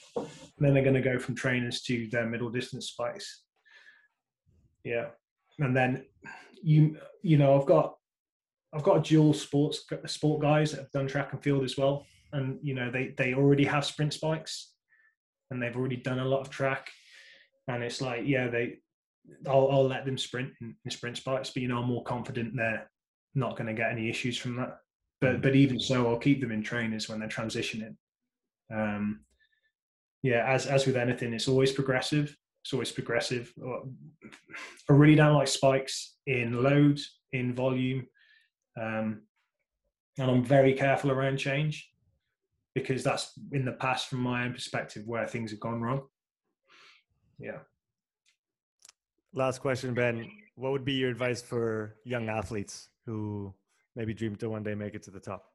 then they're going to go from trainers to their middle distance spikes. Yeah, and then you you know I've got I've got dual sports sport guys that have done track and field as well and you know they they already have sprint spikes and they've already done a lot of track. And it's like yeah they I'll, I'll let them sprint in, in sprint spikes but you know I'm more confident they're not going to get any issues from that. But but even so I'll keep them in trainers when they're transitioning. Um yeah as as with anything it's always progressive. It's always progressive. I really don't like spikes in load in volume um and I'm very careful around change because that's in the past from my own perspective where things have gone wrong. Yeah. Last question ben. What would be your advice for young athletes who maybe dream to one day make it to the top?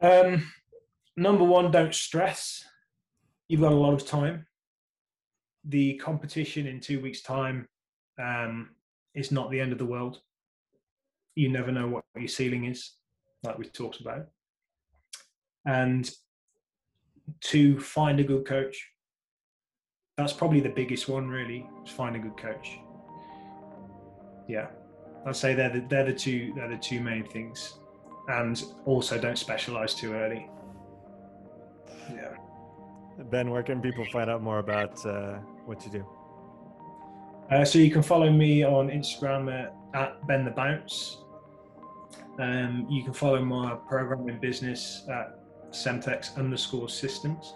Um, number one don't stress. You've got a lot of time. The competition in two weeks time um, is not the end of the world. You never know what your ceiling is like we talked about and to find a good coach that's probably the biggest one, really, is find a good coach. Yeah, I'd say they're the, they're the two they're the two main things, and also don't specialize too early. Yeah. Ben, where can people find out more about uh, what you do? Uh, so you can follow me on Instagram at, at Ben the Bounce. Um, you can follow my programming business at Semtex underscore systems.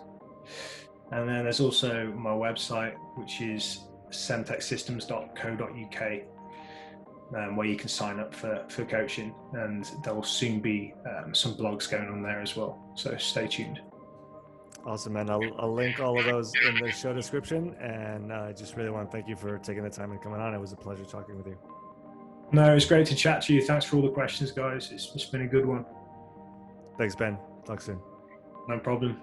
And then there's also my website, which is semtexsystems.co.uk, um, where you can sign up for, for coaching. And there will soon be um, some blogs going on there as well. So stay tuned. Awesome, man. I'll, I'll link all of those in the show description. And I uh, just really want to thank you for taking the time and coming on. It was a pleasure talking with you. No, it's great to chat to you. Thanks for all the questions, guys. it's, it's been a good one. Thanks, Ben. Talk soon. No problem.